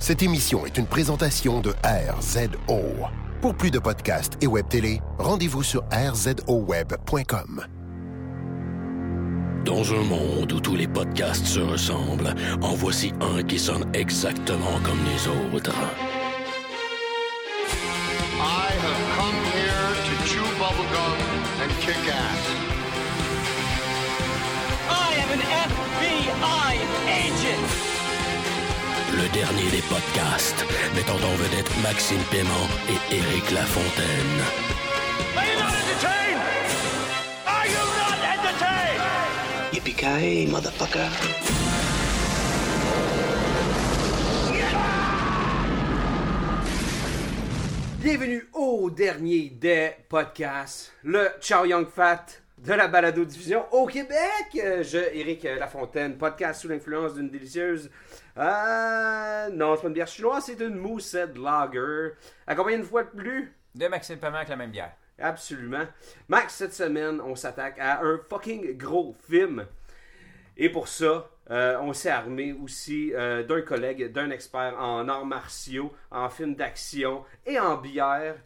Cette émission est une présentation de RZO. Pour plus de podcasts et web télé, rendez-vous sur rzoweb.com. Dans un monde où tous les podcasts se ressemblent, en voici un qui sonne exactement comme les autres. Le dernier des podcasts, mettant en vedette Maxime Paiement et Éric Lafontaine. Are you not entertained? Are you not entertained? Yippee-ki-yay, motherfucker. Bienvenue au dernier des podcasts, le Chow Young Fat de la balado diffusion au Québec. Euh, Je, Éric Lafontaine, podcast sous l'influence d'une délicieuse. Euh, non, c'est pas une bière chinoise, c'est une moussette lager. Accompagné une fois de plus? De Maxime Paiement avec la même bière. Absolument. Max, cette semaine, on s'attaque à un fucking gros film. Et pour ça, euh, on s'est armé aussi euh, d'un collègue, d'un expert en arts martiaux, en films d'action et en bière,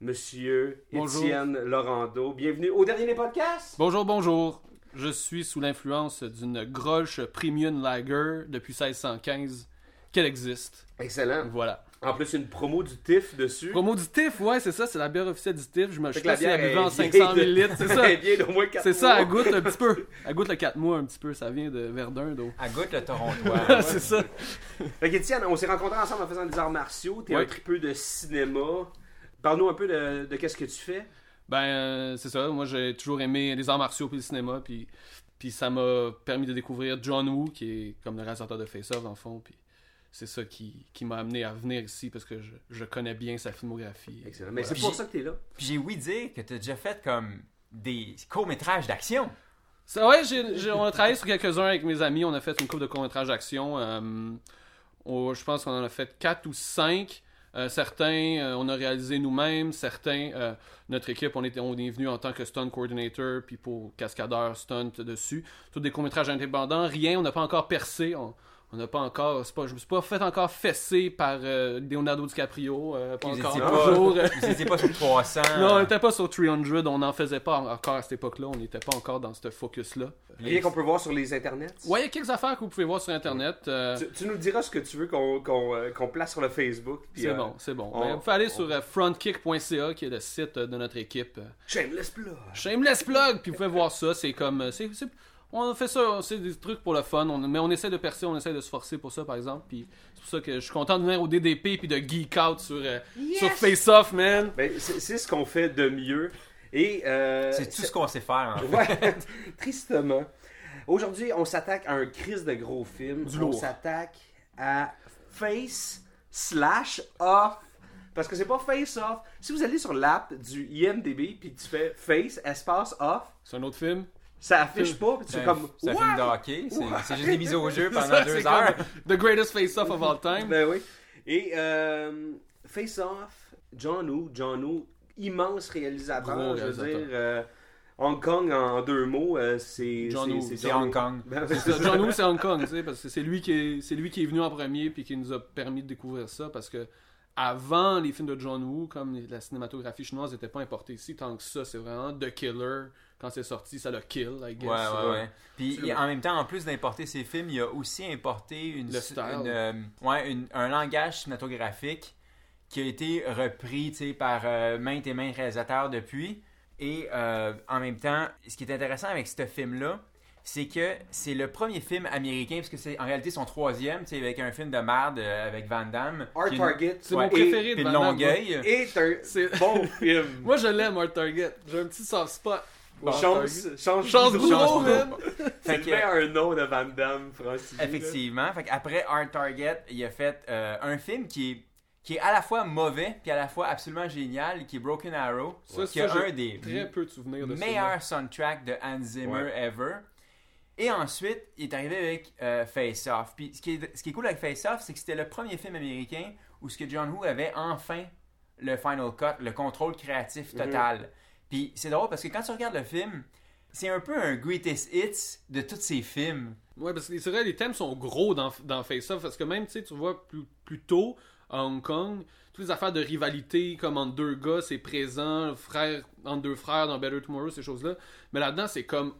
Monsieur Bonjour. Étienne Laurando. Bienvenue au dernier des podcasts. Bonjour, bonjour. Je suis sous l'influence d'une groche premium lager depuis 1615 qu'elle existe. Excellent. Voilà. En plus, une promo du TIFF dessus. Promo du TIFF, ouais, c'est ça, c'est la bière officielle du TIFF. Je me suis la pas si buvée en est 500 vieille de- ml, c'est ça. Elle d'au moins quatre C'est ça, elle goûte un petit peu. Elle goûte le 4 mois un petit peu, ça vient de Verdun, donc. À goûte le Torontois. c'est ça. Fait qu'Étienne, on s'est rencontrés ensemble en faisant des arts martiaux. T'es Ouais. un tripeux de cinéma. Parle-nous un peu de, de qu'est-ce que tu fais. Ben, euh, c'est ça. Moi, j'ai toujours aimé les arts martiaux puis le cinéma, puis, puis ça m'a permis de découvrir John Woo, qui est comme le réalisateur de Face Off, dans le fond, puis c'est ça qui, qui m'a amené à venir ici parce que je, je connais bien sa filmographie. Excellent. Mais Voilà. c'est pour ça que t'es là. Puis j'ai ouï dire que tu as déjà fait comme des courts-métrages d'action. Ça, ouais, j'ai, j'ai- on a travaillé sur quelques-uns avec mes amis. On a fait une couple de courts-métrages d'action. euh, je pense qu'on en a fait quatre ou cinq. Euh, certains, euh, on a réalisé nous-mêmes. Certains, euh, notre équipe, on, était, on est venu en tant que stunt coordinator, puis pour cascadeur, stunt dessus. Tous des courts-métrages indépendants. Rien, on n'a pas encore percé. On n'a pas encore. c'est Pas, je me suis pas fait encore fesser par euh, Leonardo DiCaprio. euh, pas Vous encore. étiez pas- toujours. Vous n'étiez pas sur 300. non, on n'était pas sur 300. On n'en faisait pas encore à cette époque-là. On n'était pas encore dans ce focus-là. Rien qu'on peut voir sur les internets. Ouais, il y a quelques affaires que vous pouvez voir sur Internet. euh, Tu, tu nous diras ce que tu veux qu'on qu'on, euh, place sur le Facebook. c'est euh, bon, c'est bon. on- Ben, vous pouvez aller on- sur frontkick.ca, qui est le site de notre équipe. Shameless plug. Shameless plug, puis vous pouvez voir ça. C'est comme. c'est- on a fait ça, c'est des trucs pour le fun, on- mais on essaie de percer, on essaie de se forcer pour ça, par exemple. Puis c'est pour ça que je suis content de venir au DDP puis de geek out sur, euh, sur Face Off, man. Ben, c'est c'est ce qu'on fait de mieux. Et euh, C'est tout ce qu'on sait faire. en fait. Ouais, tristement. Aujourd'hui, on s'attaque à un crise de gros film. Du on s'attaque à Face slash Off. Parce que c'est pas Face Off. Si vous allez sur l'app du IMDB puis tu fais Face espace Off, C'est un autre film? Ça affiche pas. Puis tu comme c'est un film de hockey. C'est juste des mises au jeu pendant Ça, deux c'est heures. The greatest Face Off of all time. Ben oui. Et euh, Face Off, John Woo, John Woo, immense réalisateur. Gros je veux dire, euh, Hong Kong en deux mots, euh, c'est John c'est- Woo, c'est Hong. Kong. Ben, John Woo, c'est Hong Kong, tu sais, parce que c'est lui, qui est, c'est lui qui est venu en premier puis qui nous a permis de découvrir ça, parce que avant les films de John Woo, comme la cinématographie chinoise n'était pas importée ici, tant que ça, c'est vraiment The Killer. Quand c'est sorti, ça l'a kill, I guess. Ouais, ouais, ouais. Puis en même temps, en plus d'importer ses films, il a aussi importé une, Le style. une, euh, ouais, une- un langage cinématographique qui a été repris tu sais, par euh, maintes et maintes réalisateurs depuis. Et euh, en même temps, ce qui est intéressant avec ce film-là, c'est que c'est le premier film américain, parce que c'est en réalité son troisième, tu sais, avec un film de merde euh, avec Van Damme. Art Target. C'est Ouais. mon préféré de Van Damme, moi. Longueuil. est un C'est- bon film. Moi, je l'aime, Art Target. J'ai un petit soft spot. Art chance, chance, Chance man. C'est Fait que- meilleur nom de Van Damme, Francis. Effectivement. Fait après Art Target, il a fait euh, un film qui est, qui est à la fois mauvais puis à la fois absolument génial, qui est Broken Arrow, Ça, qui ça, a un des Très peu de souvenirs de ça. meilleurs soundtracks de Hans Zimmer Ouais. ever. Et ensuite, il est arrivé avec euh, Face Off. Puis ce qui, est, ce qui est cool avec Face Off, c'est que c'était le premier film américain où ce que John Woo avait enfin le final cut, le contrôle créatif total. Puis c'est drôle parce que quand tu regardes le film, c'est un peu un greatest hits de tous ces films. Ouais, parce que c'est vrai, les thèmes sont gros dans, dans Face Off. Parce que même, tu sais, tu vois, plus, plus tôt, à Hong Kong, toutes les affaires de rivalité, comme entre deux gars, c'est présent, frère, entre deux frères dans Better Tomorrow, ces choses-là. Mais là-dedans, c'est comme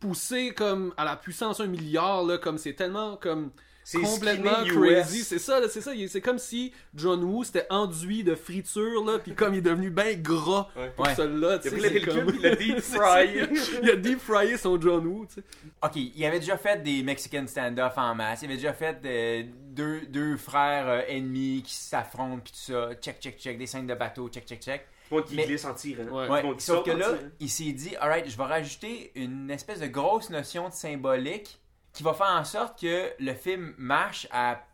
poussé comme à la puissance 1 milliard, là, comme c'est tellement comme C'est complètement crazy. C'est ça, c'est ça. C'est comme si John Woo s'était enduit de friture, là, puis comme il est devenu bien gras pour Ouais. celui-là, tu Il a pris comme- il l'a deep fryé. il a deep fryé son John Woo, tu sais. Ok, il avait déjà fait des Mexican stand-off en masse. Il avait déjà fait euh, deux, deux frères euh, ennemis qui s'affrontent puis tout ça. Check, check, check. Des scènes de bateau. Check, check, check. Monde qui Mais- glisse en tirant. Le Ouais, sauf que là, tirant. il s'est dit, alright, je vais rajouter une espèce de grosse notion de symbolique qui va faire en sorte que le film marche à,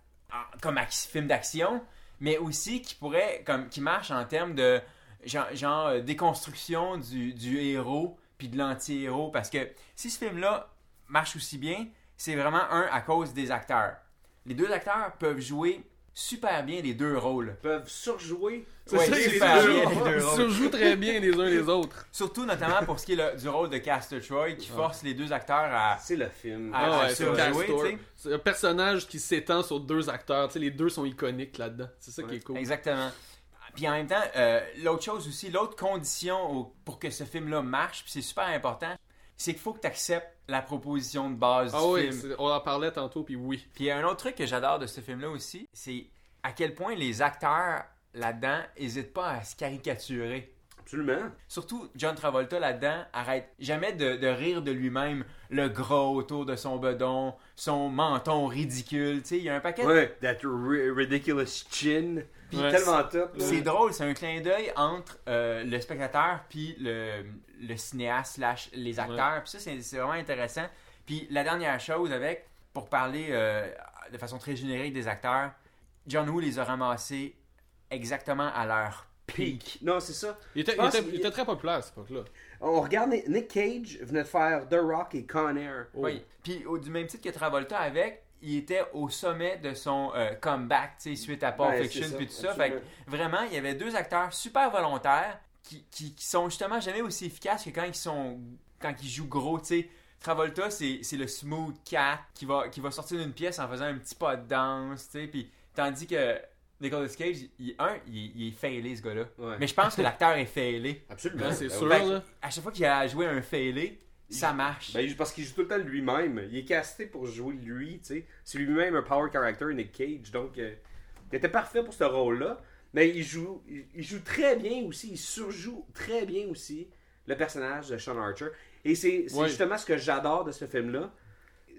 comme film d'action, mais aussi qui pourrait, comme, qui marche en termes de genre, genre, euh, déconstruction du, du héros puis de l'anti-héros. Parce que si ce film-là marche aussi bien, c'est vraiment un à cause des acteurs. Les deux acteurs peuvent jouer super bien les deux rôles. peuvent surjouer. C'est Ouais, ça, super ils bien, les deux ils rôles. se jouent très bien les uns les autres. Surtout notamment pour ce qui est le- du rôle de Castor Troy qui force les deux acteurs à, C'est le film. Ah, Ah à ouais, se c'est jouer, Castor. tu sais. C'est un personnage qui s'étend sur deux acteurs. Tu sais, les deux sont iconiques là-dedans. C'est ça qui est cool. Exactement. Puis en même temps, euh, l'autre chose aussi, l'autre condition au- pour que ce film-là marche, puis c'est super important, c'est qu'il faut que tu acceptes la proposition de base Ah du oui, film. on en parlait tantôt, puis oui. Puis un autre truc que j'adore de ce film-là aussi, c'est à quel point les acteurs là-dedans n'hésitent pas à se caricaturer. Absolument. Surtout John Travolta là-dedans arrête jamais de, de rire de lui-même, le gros autour de son bedon, son menton ridicule, tu sais, il y a un paquet de Ouais, that ri- ridiculous chin. Puis Ouais. tellement top. là. C'est drôle, c'est un clin d'œil entre euh, le spectateur puis le, le cinéaste slash les acteurs. Puis ça, c'est vraiment intéressant. Puis la dernière chose avec, pour parler euh, de façon très générique des acteurs, John Woo les a ramassés exactement à leur peak. Non, c'est ça. Il était, Je il pense était- qu'il- il était très populaire à cette époque-là. On regarde Nick- Cage venait de faire The Rock et Con Air. Oui. Puis au- du même titre que Travolta avec, il était au sommet de son euh, comeback, tu sais, suite à Pulp Ouais, Fiction puis tout ça. absolument. Fait que vraiment, il y avait deux acteurs super volontaires qui, qui, qui sont justement jamais aussi efficaces que quand ils sont quand ils jouent gros, tu sais. Travolta, c'est c'est le smooth cat qui va, qui va sortir d'une pièce en faisant un petit pas de danse, tu sais. Puis tandis que Nicolas Cage, il, un, il, il est failé ce gars-là. Ouais. Mais je pense que l'acteur est failé. Absolument. C'est Ben sûr, là. à chaque fois qu'il a joué un failé, ça marche. Ben, parce qu'il joue tout le temps lui-même. Il est casté pour jouer lui, tu sais. C'est lui-même un power character, Nick Cage. Donc, euh, il était parfait pour ce rôle-là. Mais il joue, il, joue très bien aussi. Il surjoue très bien aussi le personnage de Sean Archer. Et c'est c'est Ouais. justement ce que j'adore de ce film-là.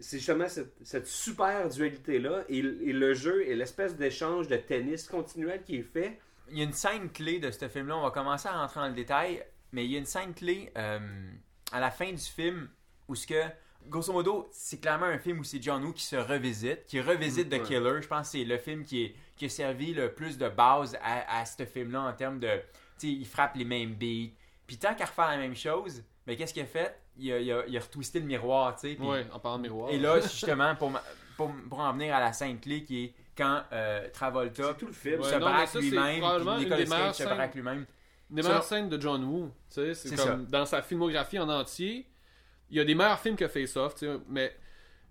C'est justement cette, cette super dualité-là. Et, et le jeu et l'espèce d'échange de tennis continuel qui est fait. Il y a une scène clé de ce film-là. On va commencer à rentrer dans le détail. Mais il y a une scène clé euh, à la fin du film où ce que, grosso modo, c'est clairement un film où c'est John Woo qui se revisite, qui revisite The ouais. Killer. Je pense que c'est le film qui, est, qui a servi le plus de base à, à ce film-là en termes de. Tu sais, il frappe les mêmes beats. Puis tant qu'à refaire la même chose, mais qu'est-ce qu'il a fait? Il a, il, a, il a retwisté le miroir, tu sais. Ouais, en parlant de miroir. Et là, justement, pour, ma- pour, pour en venir à la scène clé qui est quand euh, Travolta C'est tout le film. Ouais, se non, mais braque lui-même, Nicolas Cage se braque lui-même. Des meilleures scènes de John Woo. C'est comme dans sa filmographie en entier. Il y a des meilleurs films que Face Off, mais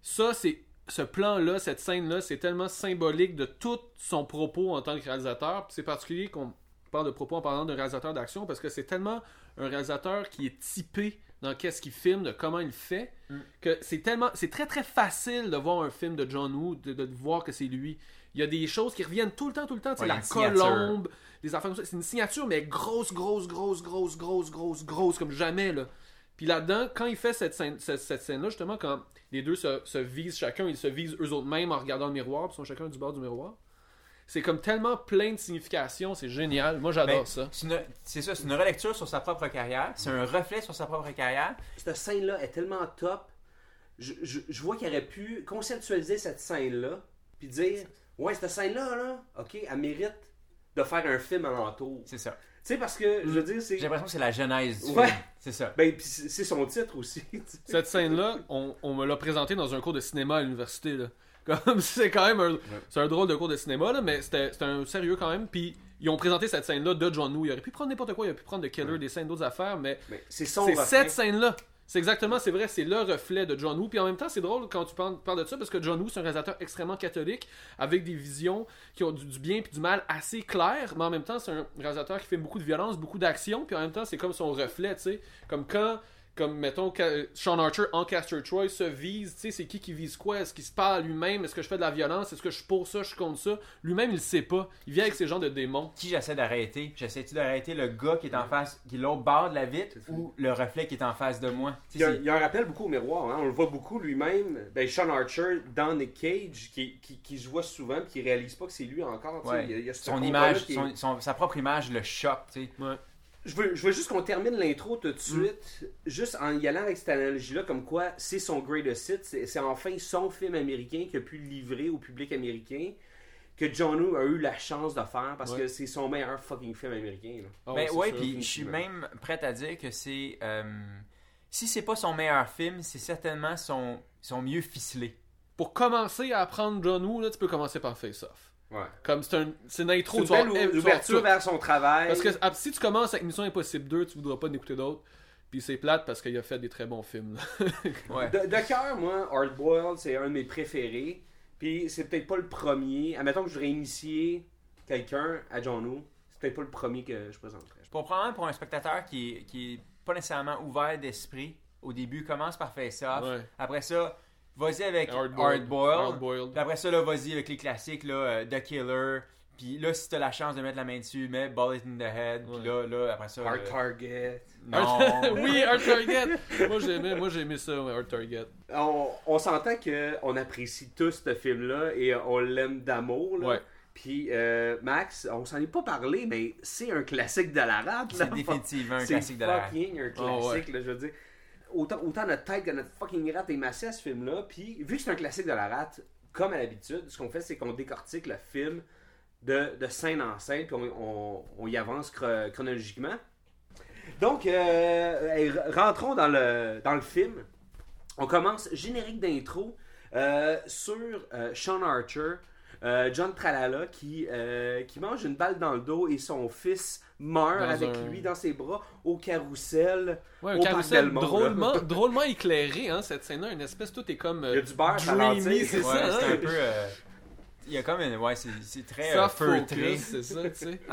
ça, c'est ce plan-là, cette scène-là, c'est tellement symbolique de tout son propos en tant que réalisateur. C'est particulier qu'on parle de propos en parlant d'un réalisateur d'action parce que c'est tellement un réalisateur qui est typé dans qu'est-ce qu'il filme, de comment il fait, que c'est tellement, c'est très très facile de voir un film de John Woo, de, de voir que c'est lui. Il y a des choses qui reviennent tout le temps, tout le temps. Ouais, la colombe, des affaires comme ça. C'est une signature, mais grosse, grosse, grosse, grosse, grosse, grosse, grosse, comme jamais, là. Puis là-dedans, quand il fait cette scène, cette, cette scène-là, justement, quand les deux se, se visent chacun, ils se visent eux autres mêmes en regardant le miroir, puis ils sont chacun du bord du miroir. C'est comme tellement plein de significations, c'est génial. Moi, j'adore Ben, ça. c'est ça, c'est une relecture sur sa propre carrière. C'est un reflet sur sa propre carrière. Cette scène-là est tellement top. Je, je, je vois qu'il aurait pu conceptualiser cette scène-là, puis dire Ouais, cette scène-là, là, ok, elle mérite de faire un film alentour. Tu C'est ça. sais, parce que, je veux dire, c'est. J'ai l'impression que c'est la genèse du Ouais. film. C'est ça. Ben, puis c'est son titre aussi. tu. Cette scène-là, on, on me l'a présentée dans un cours de cinéma à l'université. là. Comme c'est quand même un, c'est un drôle de cours de cinéma, là, mais c'était c'était un sérieux quand même. Puis ils ont présenté cette scène-là de John Woo. Il aurait pu prendre n'importe quoi, il aurait pu prendre de Killer, des scènes, d'autres affaires, mais Mais c'est son c'est refrain. cette scène-là C'est exactement, c'est vrai, c'est le reflet de John Woo. Puis en même temps, c'est drôle quand tu parles, de ça parce que John Woo, c'est un réalisateur extrêmement catholique avec des visions qui ont du, du bien puis du mal assez claires. Mais en même temps, c'est un réalisateur qui fait beaucoup de violence, beaucoup d'action. Puis en même temps, c'est comme son reflet, tu sais. Comme quand comme mettons Sean Archer en Castor Troy se vise, tu sais, c'est qui qui vise quoi? Est-ce qu'il se parle lui-même? Est-ce que je fais de la violence? Est-ce que je suis pour ça? Je suis contre ça? Lui-même, il le sait pas. Il vient avec ces genres de démons. Qui j'essaie d'arrêter? J'essaie-tu d'arrêter le gars qui est en face, qui est l'autre bord de la vitre ou le reflet qui est en face de moi? Il y, a, c'est- il y a un rappel beaucoup au miroir. hein. On le voit beaucoup lui-même. Ben, Sean Archer dans Nick Cage, qui, qui, qui se voit souvent et qui réalise pas que c'est lui encore. tu sais. Ouais. Il y a- il y a ce Son image, qui est- son- son- sa propre image le choque, tu sais. Je veux, je veux juste qu'on termine l'intro tout de Mm. suite, juste en y allant avec cette analogie-là, comme quoi c'est son greatest hit, c'est c'est enfin son film américain qu'il a pu livrer au public américain, que John Woo a eu la chance de faire parce Ouais. que c'est son meilleur fucking film américain. là. Ah Ben ouais, puis je suis même prêt à dire que c'est. euh, si c'est pas son meilleur film, c'est certainement son, son mieux ficelé. Pour commencer à apprendre John Woo, là, tu peux commencer par Face Off. Ouais. Comme c'est un, c'est une C'est intro. une belle tu vas- ouverture tu- vers son travail. Parce que ah, si tu commences avec Mission Impossible 2, tu voudras pas en écouter d'autres. Puis c'est plate parce qu'il a fait des très bons films. là. Ouais. De, de cœur, moi, Hard Boiled, c'est un de mes préférés. Puis c'est peut-être pas le premier. Admettons que je voudrais initier quelqu'un à John Woo, c'est peut-être pas le premier que je présenterais. Pour prendre pour un spectateur qui, est- qui est pas nécessairement ouvert d'esprit, au début, commence par Face Off. Ouais. Après ça, vas-y avec Hard Hard Boiled. Boiled. Hard Boiled. Puis après ça, là, vas-y avec les classiques, là, euh, The Killer. Puis là, si t'as la chance de mettre la main dessus, mets Bullet in the Head. Puis là, là, après ça. Hard euh, Target. non. oui, Hard Target. moi j'ai aimé, moi j'ai aimé ça, ouais, Hard Target. On, on s'entend qu'on apprécie tous ce film-là et on l'aime d'amour. là. Ouais. Puis euh, Max, on s'en est pas parlé, mais c'est un classique de la rap. là. C'est définitivement un C'est classique de la rap. fucking un Ah ouais. classique, là, je veux dire. Autant, notre tête que notre fucking rate est massée à ce film-là. Puis, vu que c'est un classique de la rate, comme à l'habitude, ce qu'on fait, c'est qu'on décortique le film de, scène en scène, puis on, y avance chro- chronologiquement. Donc, euh, re- rentrons dans le, dans le film. On commence générique d'intro euh, sur euh, Sean Archer, euh, John Tralala, qui, euh, qui mange une balle dans le dos et son fils meurt Dans avec un- lui dans ses bras au carrousel. Ouais, un au carrousel drôlement, drôlement éclairé, hein, cette scène-là. Une espèce, tout est comme. euh, Il y a du beurre dreamy, ralentir. c'est Ouais, ça, c'est hein? un peu. euh, Il y a comme une. Ouais, c'est c'est très euh, feutré. c'est ça, tu sais.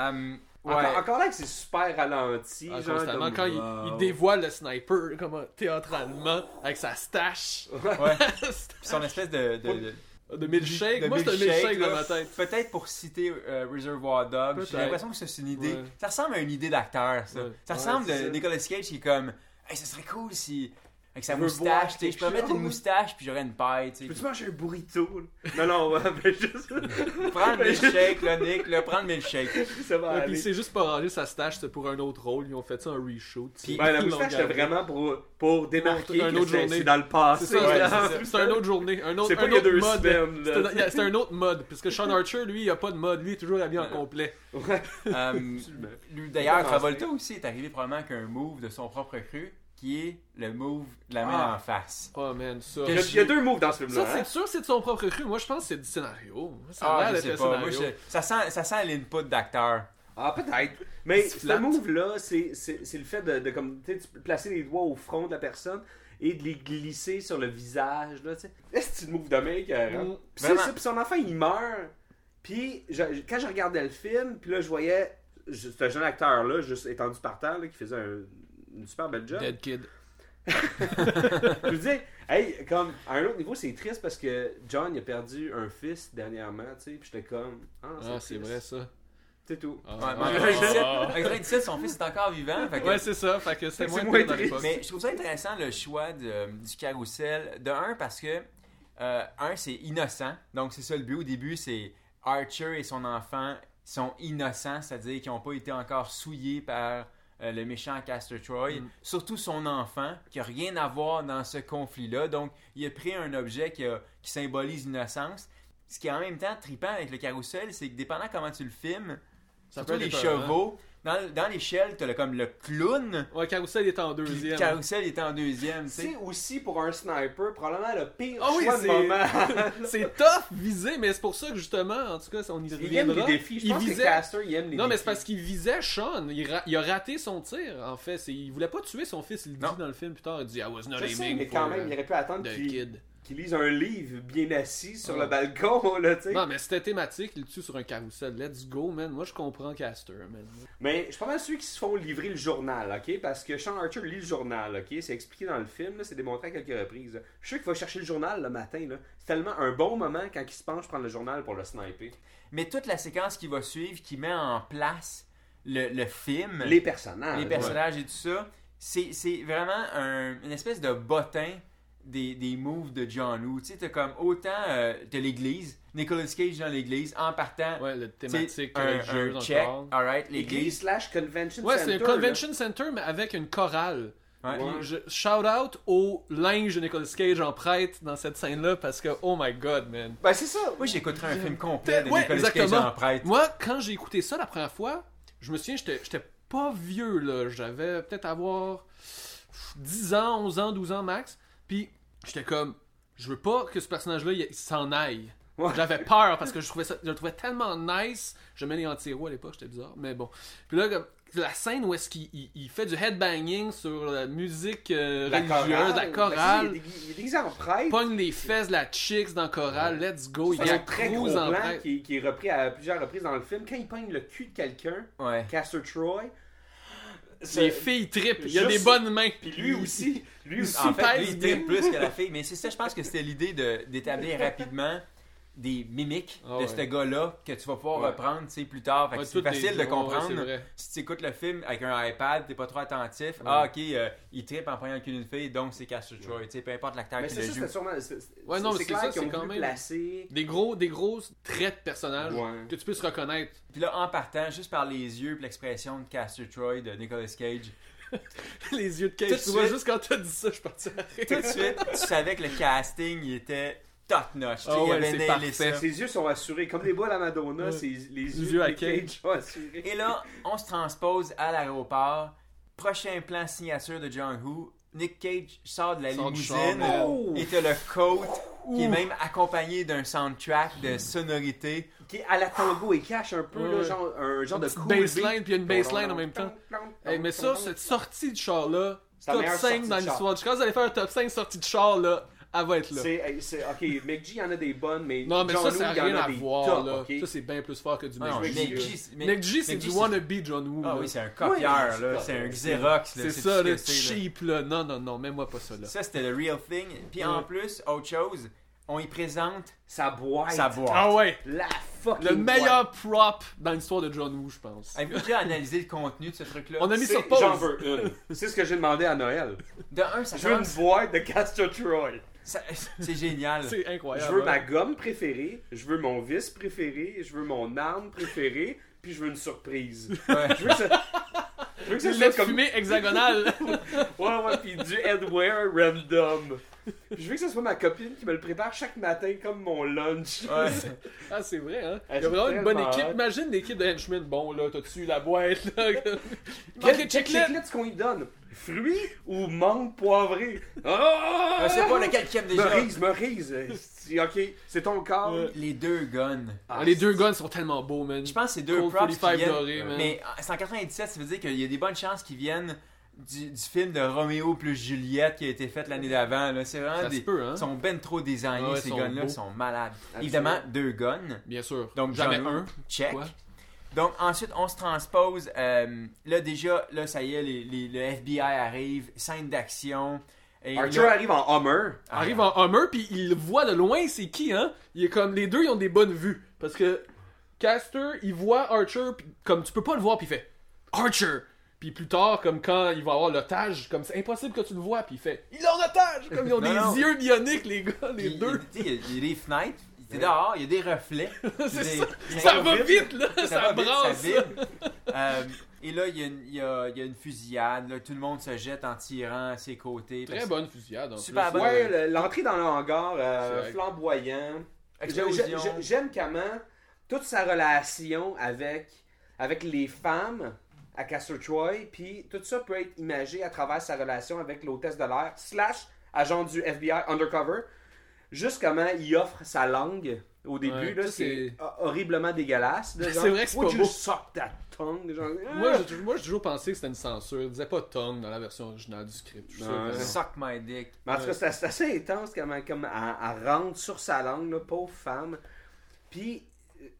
Ouais. Encore, encore là que c'est super ralenti. Ah, genre constamment, comme- quand il, Wow. il dévoile le sniper comme un- théâtralement avec sa stache Ouais. Puis son espèce de. de, de de milkshake? de Moi, c'est un milkshake, dans ma tête. Peut-être pour citer euh, Reservoir Dogs, j'ai l'impression que c'est une idée. Ouais. Ça ressemble à une idée d'acteur, ça. Ouais. Ça ressemble ça. Nicolas Cage qui est comme. Hey, ça serait cool si. Avec sa moustache, tu sais, je peux mettre une moustache puis j'aurais une paille, tu Peux-tu sais. manger un burrito? là? Non, non, ouais, ben juste. Prends le milkshake, là, Nick, là, prends le milkshake. ça va Ouais, aller. puis c'est juste pas rangé sa stache, c'est pour un autre rôle. Ils ont fait ça en reshoot. Puis- Ben, la moustache, c'était gardé. vraiment pour, pour démarquer Pour une que autre c'est journée. c'est dans le passé. C'est ça, Ouais, c'est- c'est c'est c'est un autre journée. Un autre, C'est pas un il y a autre deux mode. semaines, là. C'est un- C'est un autre mode. Parce que Sean Archer, lui, il a pas de mode. Lui, il est toujours habillé en complet. Ouais. Euh, D'ailleurs, Travolta aussi est arrivé probablement qu'un move de son propre cru, qui est le move de la main Ah. en face. Oh man, ça. Il y, a, il y a deux moves dans ce Ça, film-là. c'est hein. sûr, c'est de son propre cru. Moi, je pense que c'est du scénario. Ça Ah, je sais pas. Moi, scénario. je- ça sent, ça sent l'input d'acteur. Ah, peut-être. Mais C'est ce move-là, c'est c'est- c'est le fait de, de comme, tu sais, tu peux placer les doigts au front de la personne et de les glisser sur le visage. Là, tu. Est-ce que c'est le move de mec? Mm. Puis c'est ça, son enfant, il meurt. Puis je- quand je regardais le film, puis là, je voyais ce jeune acteur-là, juste étendu par terre, là, qui faisait un- une super belle job. Dead Kid. Je veux dire, hey, comme, à un autre niveau, c'est triste parce que John, il a perdu un fils dernièrement, tu sais, puis j'étais comme, ah, Ah, c'est triste. vrai, ça. C'est tout. Ouais, mais en. 97, en 97, son fils est encore vivant. fait que- Ouais, c'est ça. Fait que c'est C'est moins, moins dans triste. Mais je trouve ça intéressant le choix de- du carrousel. De un, parce que, euh, un, c'est innocent. Donc, c'est ça le but. Au début, c'est Archer et son enfant sont innocents, c'est-à-dire qu'ils n'ont pas été encore souillés par euh, le méchant Castor Troy. Mm. Surtout son enfant, qui n'a rien à voir dans ce conflit-là. Donc, il a pris un objet qui, a- qui symbolise l'innocence. Ce qui est en même temps trippant avec le carrousel, c'est que dépendant comment tu le filmes, Ça surtout peut les chevaux. Dans, dans l'échelle, t'as le- comme le clown. Ouais, Carousel est en deuxième. le carrousel est en deuxième, tu sais. C'est aussi pour un sniper probablement le pire Ah oui, choix de c'est- moment. c'est tough visé, mais c'est pour ça que justement, en tout cas, on y il aime reviendra. les défis. Je Il pense visait- que Caster, il aime les Non, mais c'est parce qu'il visait Sean. Il, ra- il a raté son tir, en fait. C'est- Il voulait pas tuer son fils. Il le dit Non. dans le film plus tard. Il dit I was not Je sais, aiming mais for quand même, il aurait pu attendre the qu'il kid. qu'il lise un livre bien assis sur le balcon, là, tu sais. Non, mais c'était thématique. Il le tue sur un carrousel. Let's go, man. Moi, je comprends Caster, man. Mais je suis pas mal sûr qu'ils se font livrer le journal, ok? Parce que Sean Archer lit le journal, ok? C'est expliqué dans le film, là, c'est démontré à quelques reprises. là. Je suis sûr qu'il va chercher le journal le matin, là. C'est tellement un bon moment quand il se penche prendre le journal pour le sniper. Mais toute la séquence qui va suivre, qui met en place le, le film, Les personnages. les personnages et tout ça, c'est c'est vraiment un- une espèce de bottin des, des moves de John Woo. Tu sais, t'as comme autant euh, de l'église, Nicolas Cage dans l'église, en partant. Ouais, le thématique un, religieuse un check, encore. alright, L'église slash convention Ouais, c'est un center, convention center, mais avec une chorale. Ouais. Puis je shout out au linge de Nicolas Cage en prêtre dans cette scène-là parce que, oh my god, man. Ben, c'est ça. Moi, j'écouterais un film complet de Ouais, Nicolas Cage en prêtre. Moi, quand j'ai écouté ça la première fois, je me souviens, j'étais j'étais pas vieux, là. J'avais peut-être avoir 10 ans, 11 ans, 12 ans max. Puis j'étais comme, je veux pas que ce personnage-là il s'en aille. Ouais. J'avais peur parce que je trouvais ça, je le trouvais tellement nice. Je mets les anti-héros à l'époque, j'étais bizarre, mais bon. Puis là, comme, la scène où est-ce qu'il il- il fait du headbanging sur la musique euh, La religieuse, chorale. la Ben, chorale, c'est, il est déguisé- il est déguisé en prêtre. pogne les fesses de la chicks dans la chorale, let's go, il y a un très gros en plan qui, qui est repris à plusieurs reprises dans le film. Quand il pogne le cul de quelqu'un, Ouais. Castor Troy, Les filles tripent, il y a des bonnes mains. puis lui aussi, lui aussi, En fait, pèse lui, il tripe plus que la fille. Mais c'est ça, je pense que c'était l'idée de- d'établir rapidement des mimiques Ah de ouais. ce gars-là que tu vas pouvoir Ouais. reprendre tu sais, plus tard. Ouais, c'est facile de comprendre. si tu écoutes le film avec un iPad, t'es pas trop attentif. Ah, ok, euh, il tripe en prenant d'une fille, donc c'est Castor Troy. Tu sais, peu importe l'acteur qui c'est le joue. sûrement. C'est, Ouais, non, mais c'est clair qu'ils ont quand même- placer. Des gros, des gros traits de personnages Ouais. que tu puisses reconnaître. Puis là, en partant, juste par les yeux et l'expression de Castor Troy de Nicolas Cage, les yeux de Tout Cage. de Tu vois, suite. juste quand t'as dit ça, je suis parti tout de suite, tu savais que le casting il était top notch. Sais, Ah il ouais, avait. Ses yeux sont assurés, comme des bois à Madonna, Ouais. ses- les Les yeux, yeux à de Cage. sont assurés. Et là, on se transpose à l'aéroport. Prochain plan signature de John Woo. Nick Cage sort de la Sort limousine char, man. et t'as le coat qui est même accompagné d'un soundtrack de sonorité. Qui est à la tango et cache un peu, là, Ouais. genre, un genre de petite cool baseline, puis il y a une baseline en même temps. Hey, mais ça, cette sortie de char-là, C'est la top meilleure 5 sortie dans de l'histoire du char. Quand vous allez faire un top 5 sortie de char, là, elle va être là. C'est, ok, McG, il y en a des bonnes, mais Non, mais John ça, Woo, ça n'a il y en rien a à des voir, top, là. Ça, c'est bien plus fort que du Ah non, Nick Nick G. G, mais- Nick G, c'est du wannabe John Woo. Ah oui, c'est un copieur, Oui, là. c'est un. Xerox, là. C'est ça, le cheap, là. Non, non, non, mets-moi pas ça, là. Ça, c'était le real thing. Puis en plus, autre chose, on y présente Sa boîte. sa boîte. Ah ouais! La fucking Le meilleur prop dans l'histoire de John Woo, je pense. Avez-vous déjà analysé le contenu de ce truc-là? On a mis sur pause. J'en veux une. C'est ce que j'ai demandé à Noël. De un, ça Je veux une boîte de Castor Troy. C'est génial. C'est Je incroyable. veux hein. ma gomme préférée, je veux mon vis préféré, je veux mon arme préférée, puis je veux une surprise. Ouais. Je veux que ça, je veux que ça soit comme... fumé hexagonal. Ouais, ouais, puis du headwear random. Je veux que ce soit ma copine qui me le prépare chaque matin comme mon lunch. Ouais. ah, c'est vrai, hein? Il y a vraiment une bonne équipe. Imagine l'équipe de Henchman. Bon, là, t'as-tu la boîte, là? Il manque Quel les check chiclettes. qu'on lui donne? Fruits ou menthe poivrée? Ah Je sais pas lequel qui aime déjà. Meurice. C'est- Ok, c'est ton corps. Les deux guns. Ah, les deux guns sont tellement beaux, man. Je pense que c'est deux Cold props qui 45 viennent... doré, man. Mais c'est en 97, ça veut dire qu'il y a des bonnes chances qu'ils viennent du, du film de Roméo plus Juliette qui a été fait l'année d'avant. là. C'est vraiment Ça des... se peut, hein? Ils sont ben trop designés, Ah ouais, ces guns-là. Ils sont malades. Absolument. Évidemment, deux guns. Bien sûr. Donc, Jamais un. Check. Quoi? Donc, ensuite, on se transpose. euh, là, déjà, là, ça y est, les- les- le FBI arrive. Scène d'action. Et Archer là- arrive en Hummer. Arrive en Hummer, puis il le voit de loin, c'est qui, hein? Il est comme, les deux, ils ont des bonnes vues. Parce que Caster, il voit Archer, puis comme tu peux pas le voir, puis il fait Archer! Puis plus tard, comme quand il va avoir l'otage, comme c'est impossible que tu le vois, puis il fait Il est en otage! Comme ils ont Non, des non. yeux bioniques, les gars, les deux. Il y a des fenêtres. Était dehors, il y a des reflets. Des- ça. des- Ça des- va vite, là! Ça, ça va vite, brasse! ça vide. Euh, et là, il y, a une- il y a, il y a une fusillade. là. tout le monde se jette en tirant à ses côtés. Très bonne fusillade, en Super bonne. Ouais, l'entrée dans le hangar, euh, flamboyant. J'aime comment toute sa relation avec, avec les femmes à Castor Troy, puis tout ça peut être imagé à travers sa relation avec l'hôtesse de l'air, slash agent du FBI undercover, juste comment il offre sa langue au début, Ouais, là, c'est horriblement dégueulasse. là, C'est vrai que c'est pas you beau. suck that tongue? Genre, Moi, ah! j'ai moi, j'ai toujours pensé que c'était une censure. Il disait pas tongue dans la version originale du script. Non. Suck my dick. Mais en tout cas, c'est assez intense comment, comme elle, elle rentre sur sa langue, là, pauvre femme. Puis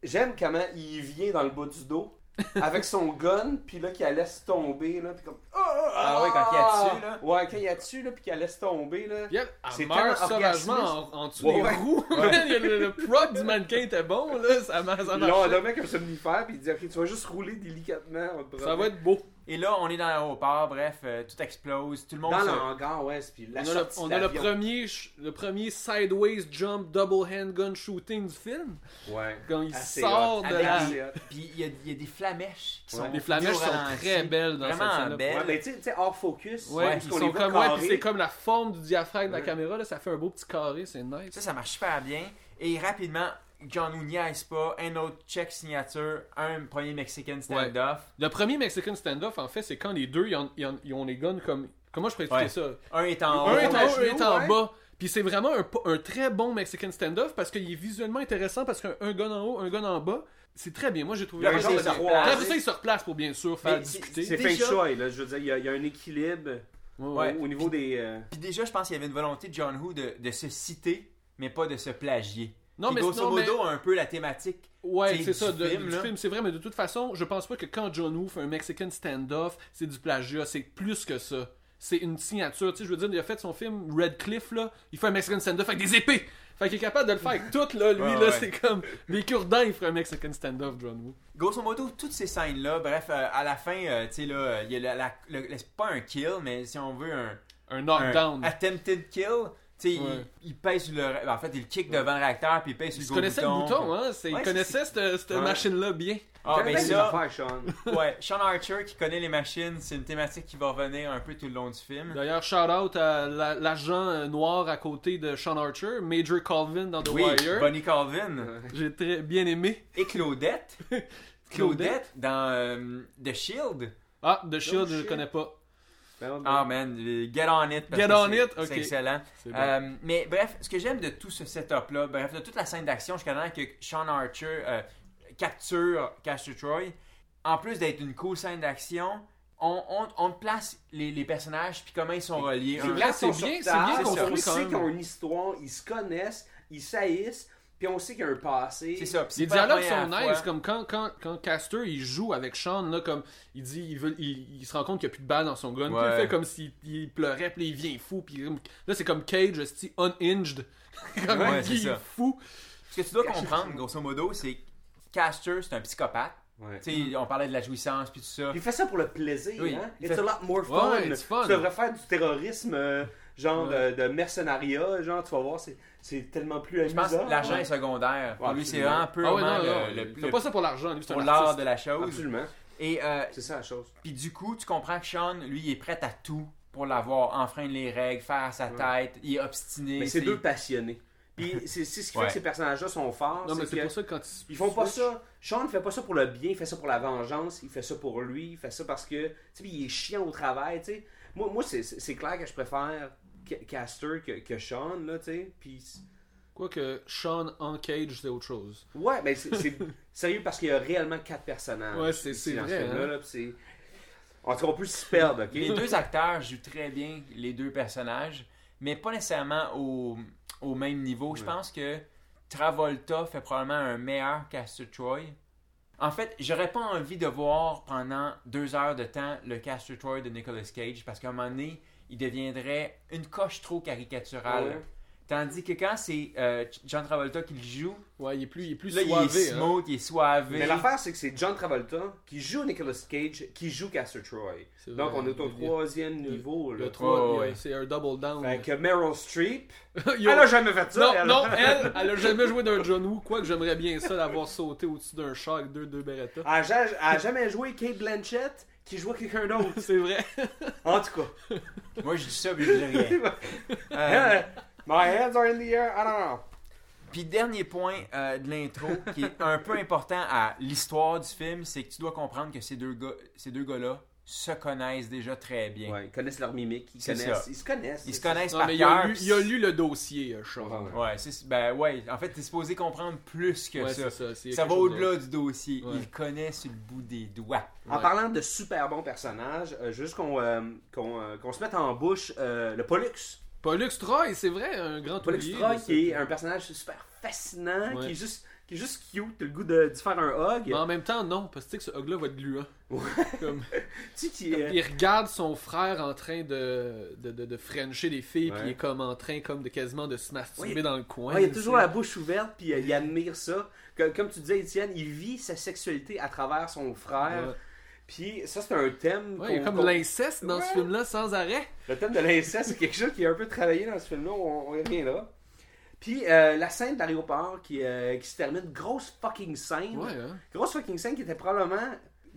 j'aime comment il vient dans le bas du dos avec son gun, puis là qu'il la laisse tomber, là, puis comme Ah oui, quand il y a dessus, là. Ouais, quand il y a dessus, là, puis qu'elle laisse tomber, là. Puis elle, C'est elle meurt tellement sauvagement en, en dessous Ouais, des roues. Le, le prop du mannequin était bon, là. Ça, ma- ça Ils l'ont marchait. nommé comme somnifère, puis il dit Ok, tu vas juste rouler délicatement. on te Ça va être beau. Et là, on est dans l'aéroport, bref, euh, tout explose, tout le monde Dans se... le hangar, ouais, puis la On a, le, sortie on a le premier, ch- le premier sideways jump double handgun shooting du film. Ouais. Quand il Assez sort hot. de Avec la. Hot. Puis il y a, il y a des flamèches qui Ouais. sont... Les flamèches sont très belles dans cette Vraiment scène-là. belles. Ouais, mais tu sais- tu sais, hors focus. Ouais, parce ils qu'on sont les voit comme, ouais, puis c'est comme la forme du diaphragme de la Ouais. caméra, là, ça fait un beau petit carré, c'est nice. Ça, ça marche super bien. Et rapidement, John Woo niaise pas, un autre check signature, un premier Mexican stand-off, Le premier Mexican standoff, en fait, c'est quand les deux, ils ont, ils ont- ils ont les guns comme. Comment je peux expliquer Ouais. ça? Un est en Un haut. est en à haut, un est en ouais. bas. Puis c'est vraiment un, un très bon Mexican standoff parce qu'il est visuellement intéressant parce qu'un un gun en haut, un gun en bas, c'est très bien. Moi j'ai trouvé Après ça, il se replace pour bien sûr faire Mais discuter. C'est Déjà- feng shui, là. Je veux dire, il y a, il y a un équilibre Ouais, au- ouais. au, niveau des. euh, Puis déjà, je pense qu'il y avait une volonté de John Woo de, de se citer, mais pas de se plagier. Non, mais grosso mais- modo, un peu la thématique. Ouais, C'est ça, du film, film, c'est vrai, mais de toute façon, je pense pas que quand John Woo fait un Mexican standoff, c'est du plagiat, c'est plus que ça. C'est une signature, tu sais, je veux dire, il a fait son film Red Cliff, là, il fait un Mexican standoff avec des épées! Fait qu'il est capable de le faire avec tout, là, lui, Ouais, là, ouais. c'est comme les cure-dents, il ferait un Mexican standoff, John Woo. Grosso modo, toutes ces scènes-là, bref, euh, à la fin, euh, tu sais, là, il y a la, la- c'est pas un kill, mais si on veut un, Un un knockdown. attempted kill, sais, Ouais. il, il pèse sur le. En fait, il kick devant le réacteur, puis il pèse sur Il le connaissait le bouton, hein, Ouais, il connaissait cette, cette Ouais. machine-là bien. Ah, ben ça, affaires, Sean. ouais, Sean Archer qui connaît les machines, c'est une thématique qui va revenir un peu tout le long du film. D'ailleurs, shout out à la- l'agent euh, noir à côté de Sean Archer, Major Colvin dans The Oui, Wire. Bonnie Colvin. J'ai très bien aimé. Et Claudette. Claudette dans euh, The Shield. Ah, The Shield, je le connais pas. Ben, Ah man, get on it. parce Get que on it, ok. C'est excellent. Bon. Euh, mais bref, ce que j'aime de tout ce setup-là, bref, de toute la scène d'action jusqu'à temps que Sean Archer euh, capture Castor Troy, en plus d'être une cool scène d'action, on, on, on place les, les personnages puis comment ils sont reliés. C'est bien- c'est bien on construit quand sait qu'ils ont une histoire, ils se connaissent, ils saillissent, puis on sait qu'il y a un passé. C'est ça. Les dialogues sont nice, comme quand, quand, quand Caster il joue avec Sean, là, comme il dit, il, veut, il, il se rend compte qu'il n'y a plus de balles dans son gun, puis il fait comme s'il il pleurait, puis il vient fou, puis là c'est comme Cage, c'est unhinged, comme Ouais, il est ça. fou. Ce que tu dois comprendre, grosso modo, c'est que Caster, c'est un psychopathe. Ouais. Tu sais, on parlait de la jouissance puis tout ça. Il fait ça pour le plaisir, Oui, hein? il It's fait- a lot more fun. Ouais, fun. Tu devrais faire du terrorisme, euh, genre Ouais. de, de mercenariat, genre, tu vas voir, c'est, c'est tellement plus Je pense amusant. que l'argent Ouais. est secondaire. Pour Ouais, lui, c'est vraiment Ah ouais, non, non, le, le- le- pas ça pour l'argent, lui c'est pour l'art de la chose. Absolument. Et euh, C'est ça la chose. puis du coup, tu comprends que Sean, lui, il est prêt à tout pour l'avoir, enfreindre les règles, faire à sa tête, il est obstiné. Mais c'est deux passionnés. Puis c'est, ce qui fait que ces personnages-là sont forts. Non, mais c'est pour ça quand ils, Ils font pas ça. Sean ne fait pas ça pour le bien, il fait ça pour la vengeance, il fait ça pour lui, il fait ça parce que, tu sais, il est chiant au travail, tu sais. Moi, moi c'est, clair que je préfère Caster que, que Sean, là, tu sais. Puis, Quoique Sean en Cage, c'est autre chose. ouais, mais c'est, c'est sérieux parce qu'il y a réellement quatre personnages. Ouais, c'est- vrai, film-là, hein. là, c'est... En tout cas, on peut s'y perdre, ok? Les deux acteurs jouent très bien les deux personnages, mais pas nécessairement au, au même niveau. Je pense que Travolta fait probablement un meilleur Castor Troy. En fait, j'aurais pas envie de voir pendant deux heures de temps le Castor Troy de Nicolas Cage parce qu'à un moment donné, il deviendrait une coche trop caricaturale. Ouais. Tandis que quand c'est euh, John Travolta qui le joue, Ouais, il est plus, il est plus là, soivé. il est hein. smooth, il est soivé. Mais l'affaire, c'est que c'est John Travolta qui joue Nicolas Cage, qui joue Caster Troy. Donc, on est au troisième niveau, là. Le 3, Ouais, ouais. c'est un double down. Fait que Meryl Streep, elle a jamais fait ça. Non, elle. non, elle, elle a jamais joué d'un John Woo, quoique j'aimerais bien ça d'avoir sauté au-dessus d'un chat avec deux, deux Beretta. Elle a elle a jamais joué Kate Blanchett qui jouait quelqu'un d'autre. C'est vrai. En tout cas. Moi, je dis ça, mais je dis rien. Euh, Euh, My hands are in the air. I don't know. Puis dernier point euh, de l'intro qui est un peu important à l'histoire du film, c'est que tu dois comprendre que ces deux gars, ces deux gars-là se connaissent déjà très bien. Ouais, ils connaissent leur mimique, ils connaissent. Ils se connaissent. Ils se connaissent Non, par mais il a, cœur. lu, il a lu le dossier, euh, Sean. Ouais, ben ouais, en fait, t'es supposé comprendre plus que Ouais, ça. c'est ça. c'est Ça va au-delà du dossier. Le connaissent sur le bout des doigts. En parlant de super bons personnages, euh, juste qu'on euh, qu'on euh, qu'on se mette en bouche euh, le Pollux. Pollux Troy, c'est vrai, un grand Pollux oublié Troy, qui est un personnage super fascinant, Ouais. qui est juste qui est juste cute, t'as le goût de, de faire un hug. Mais en même temps, non, parce que tu sais que ce hug-là va être gluant. Comme- Tu sais, euh, il regarde son frère en train de, de, de, de frencher des filles, Ouais. puis il est comme en train comme de quasiment de se masturber Ouais. dans le coin. Ouais, il a toujours la bouche ouverte, puis euh, il admire ça. Comme tu disais, Étienne, il vit sa sexualité à travers son frère. Ouais. Puis ça, c'est un thème. Ouais, il y a comme l'inceste dans Ouais. ce film-là sans arrêt. Le thème de l'inceste, c'est quelque chose qui est un peu travaillé dans ce film-là, on, on y reviendra. Puis euh, la scène de l'aéroport qui, euh, qui se termine, grosse fucking scène. Ouais, hein. Grosse fucking scène qui était probablement,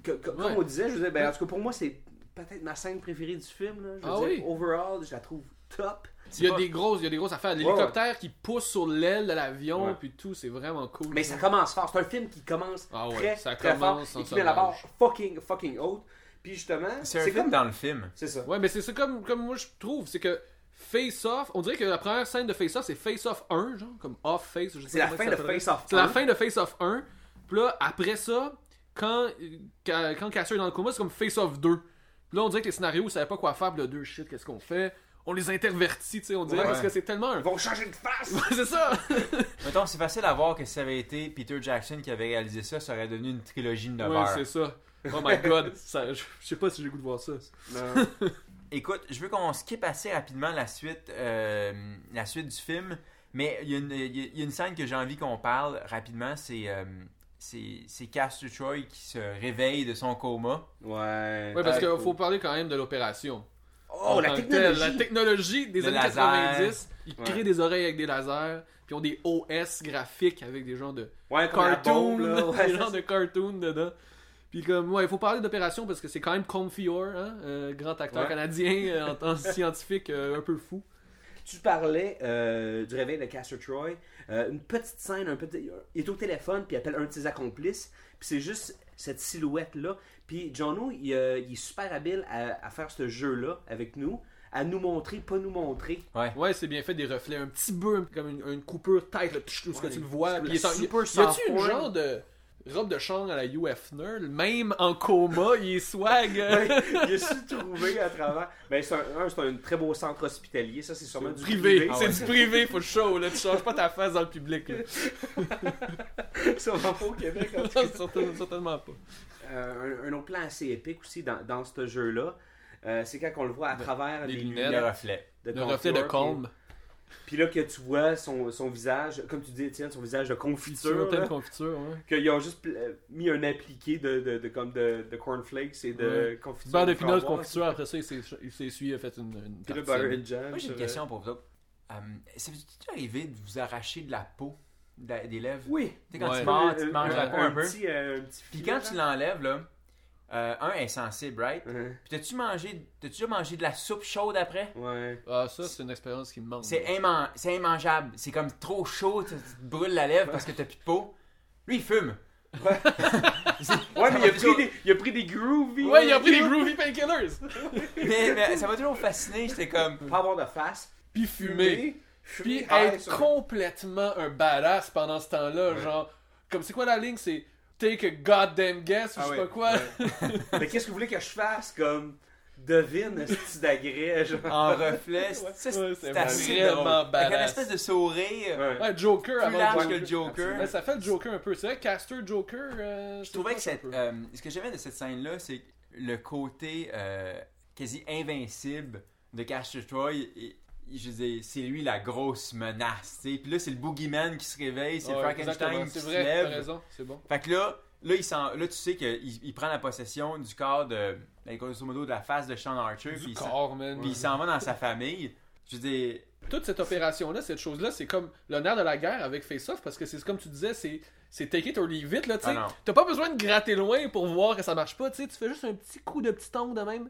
que- que- comme Ouais. on disait, je disais, ben, Ouais. en tout cas pour moi, c'est peut-être ma scène préférée du film. Là. Je veux Ah dire, oui? overall, je la trouve top. Il y a pas- des grosses, il y a des grosses affaires. L'hélicoptère qui pousse sur l'aile de l'avion, Ouais. puis tout, c'est vraiment cool. Mais ça commence fort. C'est un film qui commence Ah ouais, très, ça très commence fort et qui met la barre fucking, fucking haute. Puis justement, C'est un film comme... dans le film. C'est ça. Ouais, mais c'est ça comme, comme moi je trouve, c'est que Face Off, on dirait que la première scène de Face Off c'est Face Off 1, genre, comme Off Face. C'est la fin de. Face Off. C'est la 1. fin de Face Off 1. Puis là, après ça, quand, quand, Cassio est dans le coma, c'est comme Face Off 2. Puis là, on dirait que les scénarios, ils savaient pas quoi faire. Puis là, deux shit, qu'est-ce qu'on fait? On les intervertit, tu sais, on dirait, Ouais. parce que c'est tellement un. Ils vont changer de face. C'est ça Mettons, c'est facile à voir que si ça avait été Peter Jackson qui avait réalisé ça, ça aurait devenu une trilogie de 9 Ouais, c'est ça. Oh my god, ça, je, je sais pas si j'ai le goût de voir ça. Non. Écoute, je veux qu'on skip assez rapidement la suite, euh, la suite du film, mais il y, a une- il y a- il y a une scène que j'ai envie qu'on parle rapidement, c'est euh, c'est Troy qui se réveille de son coma. Ouais. Ouais, parce Ah, qu'il faut parler quand même de l'opération. Oh, En la technologie. telle, la technologie des Le années laser. 90. Ils Ouais. créent des oreilles avec des lasers, puis ils ont des OS graphiques avec des genres de Ouais, cartoons, bombe, là. Ouais, des genres de cartoons dedans. Puis comme, ouais, il faut parler d'opération parce que c'est quand même Confior, hein, euh, grand acteur Ouais. canadien euh, en tant que scientifique euh, un peu fou. Tu parlais euh, du réveil de Castor Troy. Euh, une petite scène, un petit... il est au téléphone, puis il appelle un de ses accomplices. Puis c'est juste cette silhouette-là. Puis Jono, il, euh, il est super habile à, à faire ce jeu-là avec nous, à nous montrer, pas nous montrer. Ouais, c'est bien fait, des reflets, un petit peu comme une, une coupure tête, là, tch, ce que Ouais, tu le vois. Puis le il est super y a-tu une genre de robe de chambre à la UFNer, même en coma, il est swag. Il a su trouver à travers. Ben, c'est un, un, c'est un très beau centre hospitalier. Ça, c'est sûrement du privé, privé. c'est du privé, faut show, là, tu changes pas ta face dans le public. Là. Sûrement pas au Québec. en tout cas. certainement, pas. Euh, un, un autre plan assez épique aussi dans, dans ce jeu-là, euh, c'est quand on le voit à travers les les lunettes. Le reflet. de Le reflet de combe. Puis, puis là que tu vois son, son visage, comme tu dis, Étienne, son visage de confiture. Plein de là, confiture, ouais. Qu'ils ont juste euh, mis un appliqué de, de, de, comme de, de cornflakes et de Ouais. confiture. De de pinot, framboise. confiture, après ça, il s'est il s'est essuyé, il a fait une, une jam. Moi, j'ai une question pour vous autres. Euh, ça vous est arrivé de vous arracher de la peau de des lèvres? euh, Oui. Tu sais, quand Ouais. tu mords, tu te manges ouais, la peau un, peu. Petit, euh, un petit Puis quand tu là. l'enlèves, là, euh, un est sensible, right? Puis t'as-tu mangé, t'as-tu déjà mangé de la soupe chaude après? Ouais. Ah, ça, c'est une expérience qui me manque. C'est imman- c'est immangeable. C'est comme trop chaud, tu, tu te brûles la lèvre parce que t'as plus de peau. Lui, il fume. Ouais, mais il a, pris des, il a pris des groovies. Ouais, il a pris des groovy painkillers! mais, mais ça m'a toujours fasciné. J'étais comme. Pas avoir de face. Puis fumer. Fumer. Puis être sur- complètement un badass pendant ce temps-là. Genre, comme c'est quoi la ligne? C'est take a goddamn guess ou Ah je sais pas quoi. Mais qu'est-ce que vous voulez que je fasse comme devine ce d'agrès En reflet, ça, c'est Ouais, vraiment drôle. Avec badass. un espèce de sourire. Ouais. Ouais, Joker Plus avant large Joker. que le Joker. Ouais, ça fait le Joker un peu. C'est vrai, Caster Joker. euh, Je trouvais que c'est cette, euh, ce que j'aimais de cette scène-là, c'est le côté euh, quasi invincible de Castor Troy. Et je veux c'est lui la grosse menace. tu sais. Puis là, c'est le boogeyman qui se réveille, c'est Frankenstein qui se vrai, t'as lève. raison, c'est bon. Fait que là, là, il là tu sais qu'il il prend la possession du corps de, ben, grosso modo, de la face de Sean Archer. puis Du il s'en- corps, man. Puis il s'en va dans sa famille. Je veux dire, toute cette opération-là, cette chose-là, c'est comme nerf de la guerre avec Face Off parce que c'est comme tu disais, c'est c'est take it or leave it là, tu sais. Ah non. T'as pas besoin de gratter loin pour voir que ça marche pas, tu sais, tu fais juste un petit coup de petit ongle de même.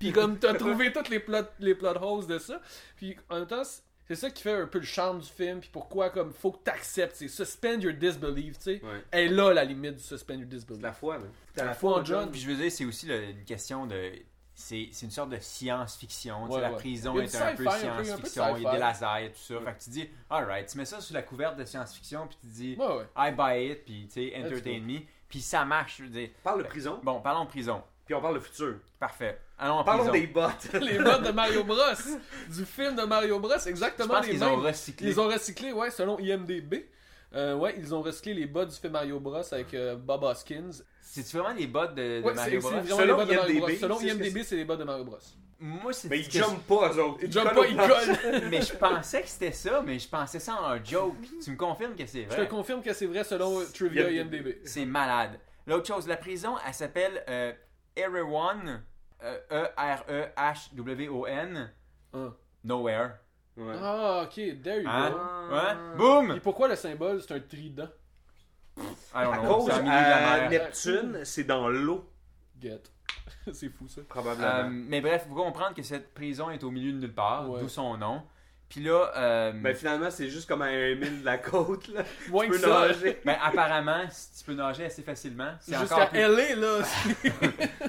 Puis comme t'as trouvé toutes les plot les plot holes de ça, puis en même temps, c'est- ça qui fait un peu le charme du film, puis pourquoi, comme, faut que t'acceptes, c'est suspend your disbelief, tu sais. Ouais. Elle est là, la limite du suspend your disbelief. la foi, man. T'as la foi en John. Puis je veux dire, c'est aussi là, une question de. C'est c'est une sorte de science-fiction. Ouais, la ouais. prison est un peu science-fiction. Il y a des lasers et tout ça. Fait que tu dis, alright, tu mets ça sous la couverte de science-fiction, puis tu dis, Ouais, ouais. I buy it, puis tu sais, entertain me. Puis ça marche, je veux dire. Parle de prison, Bon, parlons de prison. puis on parle de futur. Parfait. Allons en Parlons prison. des bottes. les modes de Mario Bros. du film de Mario Bros. Je Exactement pense les mêmes. ont recyclé. Ils ont recyclé, ouais, selon IMDB. Euh, ouais, ils ont recyclé les bas du film Mario Bros. avec euh, Bob Hoskins. C'est-tu vraiment les bottes de, de Ouais, c'est Mario c'est Bros? vraiment Selon les de Mario IMDb, Bros. Selon c'est IMDB, c'est les bas de Mario Bros. Moi, c'est Mais ils jumpent pas, eux autres. Ils jumpent pas, ils collent. Mais je pensais que c'était ça, mais je pensais ça en joke. Tu me confirmes que c'est Je vrai? te confirme que c'est vrai selon euh, Trivia IMDb. IMDB. C'est malade. L'autre chose, la prison, elle s'appelle euh, Erewhon. Euh, E-R-E-H-W-O-N. Hein. Nowhere. Ouais. Ah, ok, there you Hein? go. Ouais? Et Boum! pourquoi le symbole c'est un trident? I don't À know, cause, de la mer. Neptune, c'est dans l'eau, Get. c'est fou ça. probablement. Euh, mais bref, il faut comprendre que cette prison est au milieu de nulle part, Ouais. d'où son nom. Puis là, euh, Ben finalement, c'est juste comme à un mille de la côte, là. Moins Tu que peux ça. nager. ben, apparemment, si tu peux nager assez facilement. C'est encore Jusqu'à plus... LA là.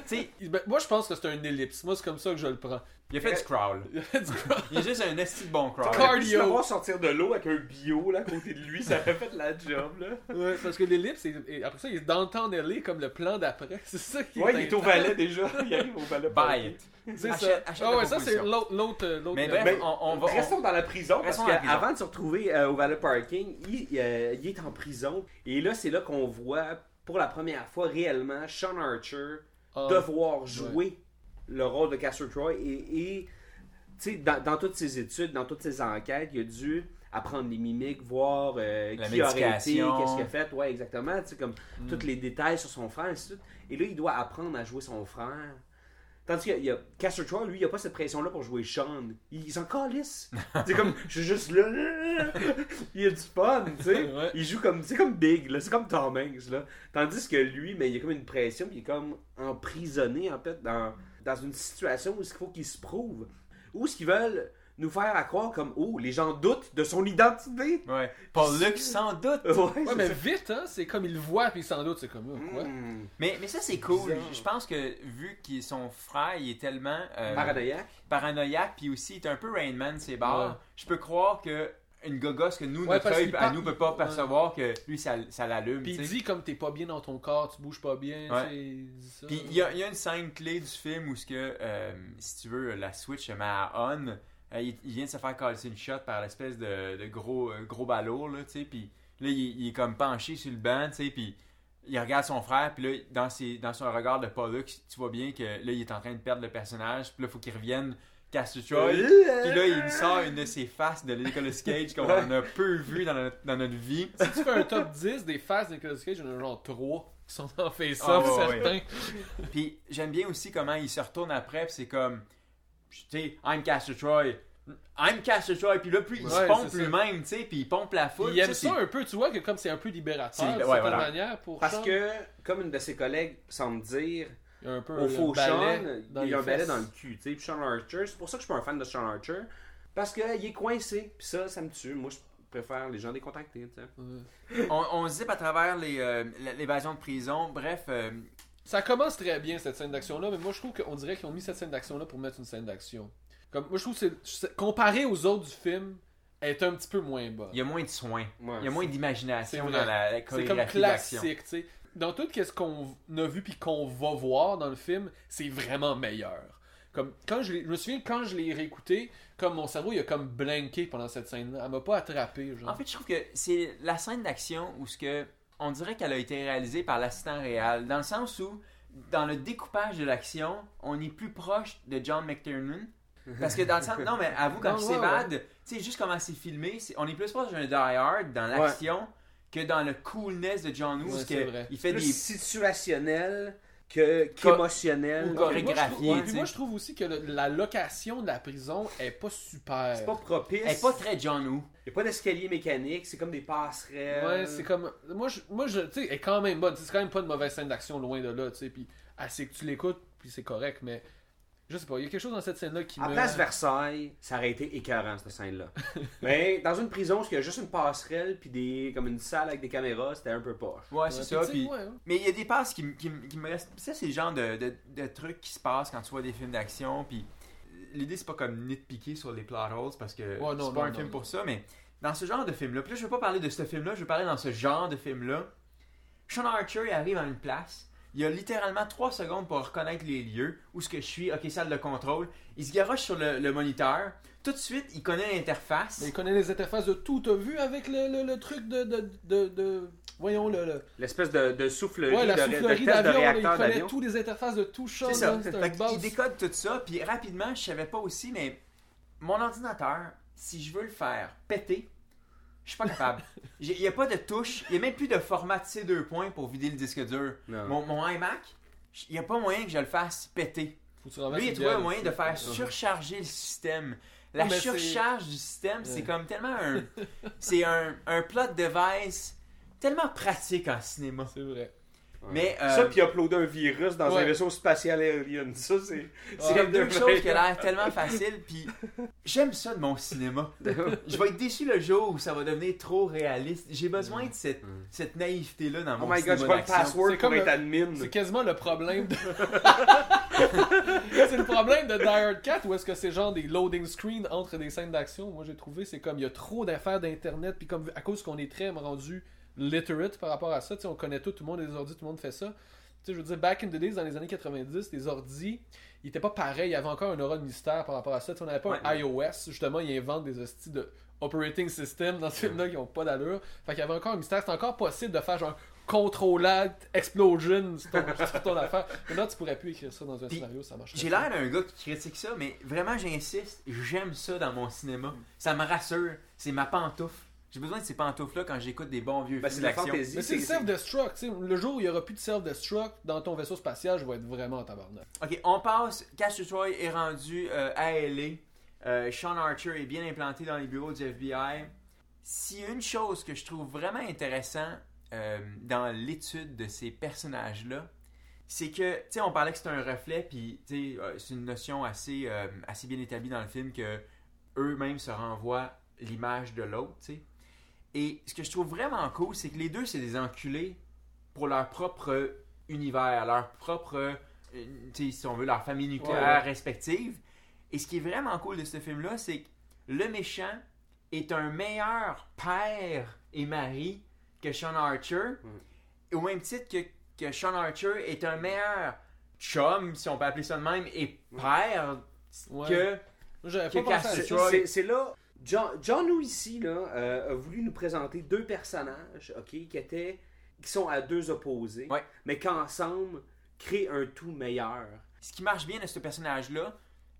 Tu sais, Ben, moi je pense que c'est un ellipse. Moi c'est comme ça que je le prends. Il a fait du crawl. Il a du crawl. Il y a juste un esti de bon crawl. Cardio. voir sortir de l'eau avec un bio là à côté de lui, ça aurait fait la job là. Ouais, parce que l'ellipse, est- après ça, il est dans le temps LA comme le plan d'après. C'est ça qui Ouais, il est au valet déjà. Il arrive au valet. Buy it. C'est ça. Achète- ah la ouais, ça c'est proposition. l'autre. l'autre, euh, l'autre Mais bref, Ben, on, on va. on- Restons dans la prison parce qu'avant de se retrouver euh, au valet parking, il, euh, il est en prison et là c'est là qu'on voit pour la première fois réellement Sean Archer ah, devoir jouer le rôle de Castor Troy et, dans, dans toutes ses études, dans toutes ses enquêtes, il a dû apprendre les mimiques, voir euh, qui aurait été, qu'est-ce qu'il a fait, ouais exactement, comme tous les détails sur son frère et ainsi de suite. Et là il doit apprendre à jouer son frère. Tandis a Castor Troy, lui, il a pas cette pression-là pour jouer Sean. Il, il s'en calisse. c'est comme, je suis juste là. il a du fun, tu sais. Ouais. Il joue comme, c'est comme Big, là. C'est comme Tom Hanks, là. Tandis que lui, mais il a comme une pression, puis il est comme emprisonné, en fait, dans, dans une situation où il faut qu'il se prouve. Où ce qu'ils veulent nous faire à croire comme, oh, les gens doutent de son identité. Ouais. Paul Luc, sans doute. Ouais, mais ça. vite, hein, c'est comme il le voit, puis sans doute, c'est comme, oh, quoi? Hmm. Mais, mais ça, c'est cool. Je pense que vu qu'il son frère, il est tellement euh, Paranoïaque. paranoïaque, puis aussi, il est un peu Rain Man, c'est barres. Ouais. Je peux croire que une gogosse que nous, Ouais, notre œil à nous peut pas percevoir que lui, ça, ça l'allume. Puis il dit comme t'es pas bien dans ton corps, tu bouges pas bien. Puis il y, a, il y a une scène clé du film où, ce que, euh, si tu veux, la Switch se met à on. Euh, il, il vient de se faire casser une shot par l'espèce de, de gros, euh, gros ballot, là, tu sais. Puis là, il, il est comme penché sur le banc, tu sais. Puis il regarde son frère, puis là, dans, ses, dans son regard de Pollux, tu vois bien que là, il est en train de perdre le personnage. Puis là, il faut qu'il revienne Castor Troy. Puis là, il sort une de ses faces de Nicolas Cage qu'on Ouais. a peu vu dans notre, dans notre vie. Si tu fais un top 10 des faces de Nicolas Cage, il y en a genre 3 qui sont en face-off, Ah, ouais, certains. Puis j'aime bien aussi comment il se retourne après, puis c'est comme, tu sais, I'm Castor Troy. I'm Castor Troy, puis là, plus il se pompe lui-même, tu sais, puis il pompe la foule. Il aime ça un peu, tu vois, que comme c'est un peu libérateur, C'est- de ouais, voilà. manière, pour Parce Sean. que, comme une de ses collègues semble dire, Il y a un peu au un faux balai Sean, dans il y a un balai dans le cul. Tu sais, Puis Sean Archer, c'est pour ça que je suis pas un fan de Sean Archer. Parce qu'il est coincé. Puis ça, ça me tue. Moi, je préfère les gens décontactés. Tu sais. on, on zip à travers les, euh, l'évasion de prison. Bref, euh, Ça commence très bien cette scène d'action-là, mais moi je trouve qu'on dirait qu'ils ont mis cette scène d'action-là pour mettre une scène d'action. Comme, moi je trouve que c'est- comparé aux autres du film, elle est un petit peu moins bonne. il y a moins de soins. Ouais, il y a moins d'imagination dans la, la C'est comme classique, tu sais. Dans tout ce qu'on a vu puis qu'on va voir dans le film, c'est vraiment meilleur. Comme quand je, me souviens quand je l'ai réécouté, comme mon cerveau il a comme blanké pendant cette scène-là, elle m'a pas attrapé. Genre. En fait, je trouve que c'est la scène d'action où ce que on dirait qu'elle a été réalisée par l'assistant réel, dans le sens où dans le découpage de l'action, on est plus proche de John McTiernan. Parce que dans le sens, non mais avoue quand Non, tu ouais, s'évades, tu sais juste comment c'est filmé, on est plus proche d'un Die Hard dans l'action que dans le coolness de John Woo, Ouais, que vrai. il fait Plus des situationnel que, qu'émotionnel. ou Puis moi, je chorégraphié, moi je trouve aussi que le- la location de la prison est pas super. C'est pas propice. elle est pas très John Woo. Il n'y a pas d'escalier mécanique. C'est comme des passerelles. Ouais, c'est comme. Moi, je, moi je, tu sais, elle est quand même bonne. C'est quand même pas une mauvaise scène d'action loin de là, tu sais. Puis, assez que tu l'écoutes, puis c'est correct, mais Je sais pas, il y a quelque chose dans cette scène-là qui À me. place Versailles, ça aurait été écœurant, cette scène-là. Mais dans une prison, il y a juste une passerelle, puis des, comme une salle avec des caméras, c'était un peu poche. Ouais, c'est ça. puis ouais, hein? Mais il y a des passes qui, qui, qui me restent. Ça, c'est le genre de, de, de trucs qui se passent quand tu vois des films d'action. Puis l'idée, c'est pas comme nitpiquer sur les plot holes parce que Ouais, non, c'est pas non, un non, film non. pour ça. Mais dans ce genre de film-là, puis là, je veux pas parler de ce film-là, je veux parler dans ce genre de film-là. Sean Archer il arrive à une place. Il a littéralement 3 secondes pour reconnaître les lieux. Où est-ce que je suis Ok, salle de contrôle. Il se garoche sur le, le moniteur. Tout de suite, il connaît l'interface. Il connaît les interfaces de tout. T'as vu avec le, le, le truc de, de, de, de- Voyons, le. le... L'espèce de, de soufflerie, Ouais, la de, soufflerie test de d'avion, là, il réacteur connaît tous les interfaces de tout Sean. C'est ça. boss. décode tout ça, puis rapidement, je savais pas aussi, mais mon ordinateur, si je veux le faire péter, je suis pas capable. Il n'y a pas de touche, il n'y a même plus de format C2 points pour vider le disque dur. Non. Mon, mon iMac, il n'y a pas moyen que je le fasse péter. Lui, il a trouvé un moyen de faire surcharger le système. La mais surcharge du système, c'est comme tellement un. c'est un, un plot device tellement pratique en cinéma. C'est vrai. Mais. euh, Ça, puis uploader un virus dans Ouais. un vaisseau spatial alien. Ça, c'est. C'est comme deux choses qui ont l'air tellement faciles, puis j'aime ça de mon cinéma. Je vais être déçu le jour où ça va devenir trop réaliste. J'ai besoin de cette, cette naïveté-là dans Oh mon my god, cinéma j'ai pas le password C'est pour être admin. C'est quasiment le problème de. c'est le problème de Die Hard 4 ou est-ce que c'est genre des loading screens entre des scènes d'action Moi j'ai trouvé c'est comme il y a trop d'affaires d'internet puis comme à cause qu'on est très rendu literate par rapport à ça, tu sais, on connaît tout, tout le monde a des ordi, tout le monde fait ça. Tu sais, je veux dire, back in the days, dans les années 90, les ordis, ils étaient pas pareils, il y avait encore un aura de mystère par rapport à ça. Tu sais, on n'avait pas un iOS, justement, ils inventent des hosties de operating system dans ce film-là qui ont pas d'allure. Fait qu'il y avait encore un mystère, c'est encore possible de faire genre contrôlable explosion sur ton, sur ton affaire. Maintenant, tu pourrais plus écrire ça dans un scénario, ça marche J'ai l'air d'un gars qui critique ça, mais vraiment j'insiste, j'aime ça dans mon cinéma. Ça me rassure, c'est ma pantoufle. J'ai besoin de ces pantoufles-là quand j'écoute des bons vieux Ben, c'est films d'action. Mais c'est le self-destruct, tu sais. Le jour où il y aura plus de self-destruct dans ton vaisseau spatial, je vais être vraiment en tabarnak. Ok, on passe. Castor Troy est rendu euh, à LA. Euh, Sean Archer est bien implanté dans les bureaux du FBI. A une chose que je trouve vraiment intéressant euh, dans l'étude de ces personnages-là, c'est que, tu sais, on parlait que c'est un reflet, puis, tu sais, euh, c'est une notion assez, euh, assez bien établie dans le film que eux-mêmes se renvoient l'image de l'autre, tu sais. Et ce que je trouve vraiment cool, c'est que les deux, c'est des enculés pour leur propre univers, leur propre, euh, si on veut, leur famille nucléaire Ouais, ouais. respective. Et ce qui est vraiment cool de ce film-là, c'est que le méchant est un meilleur père et mari que Sean Archer, au même titre que, que Sean Archer est un meilleur chum, si on peut appeler ça de même, et père Ouais. que... Que C'est là. John, John Woo ici là, euh, a voulu nous présenter deux personnages, ok, qui étaient, qui sont à deux opposés, Ouais. mais qu'ensemble créent un tout meilleur. Ce qui marche bien de ce personnage-là,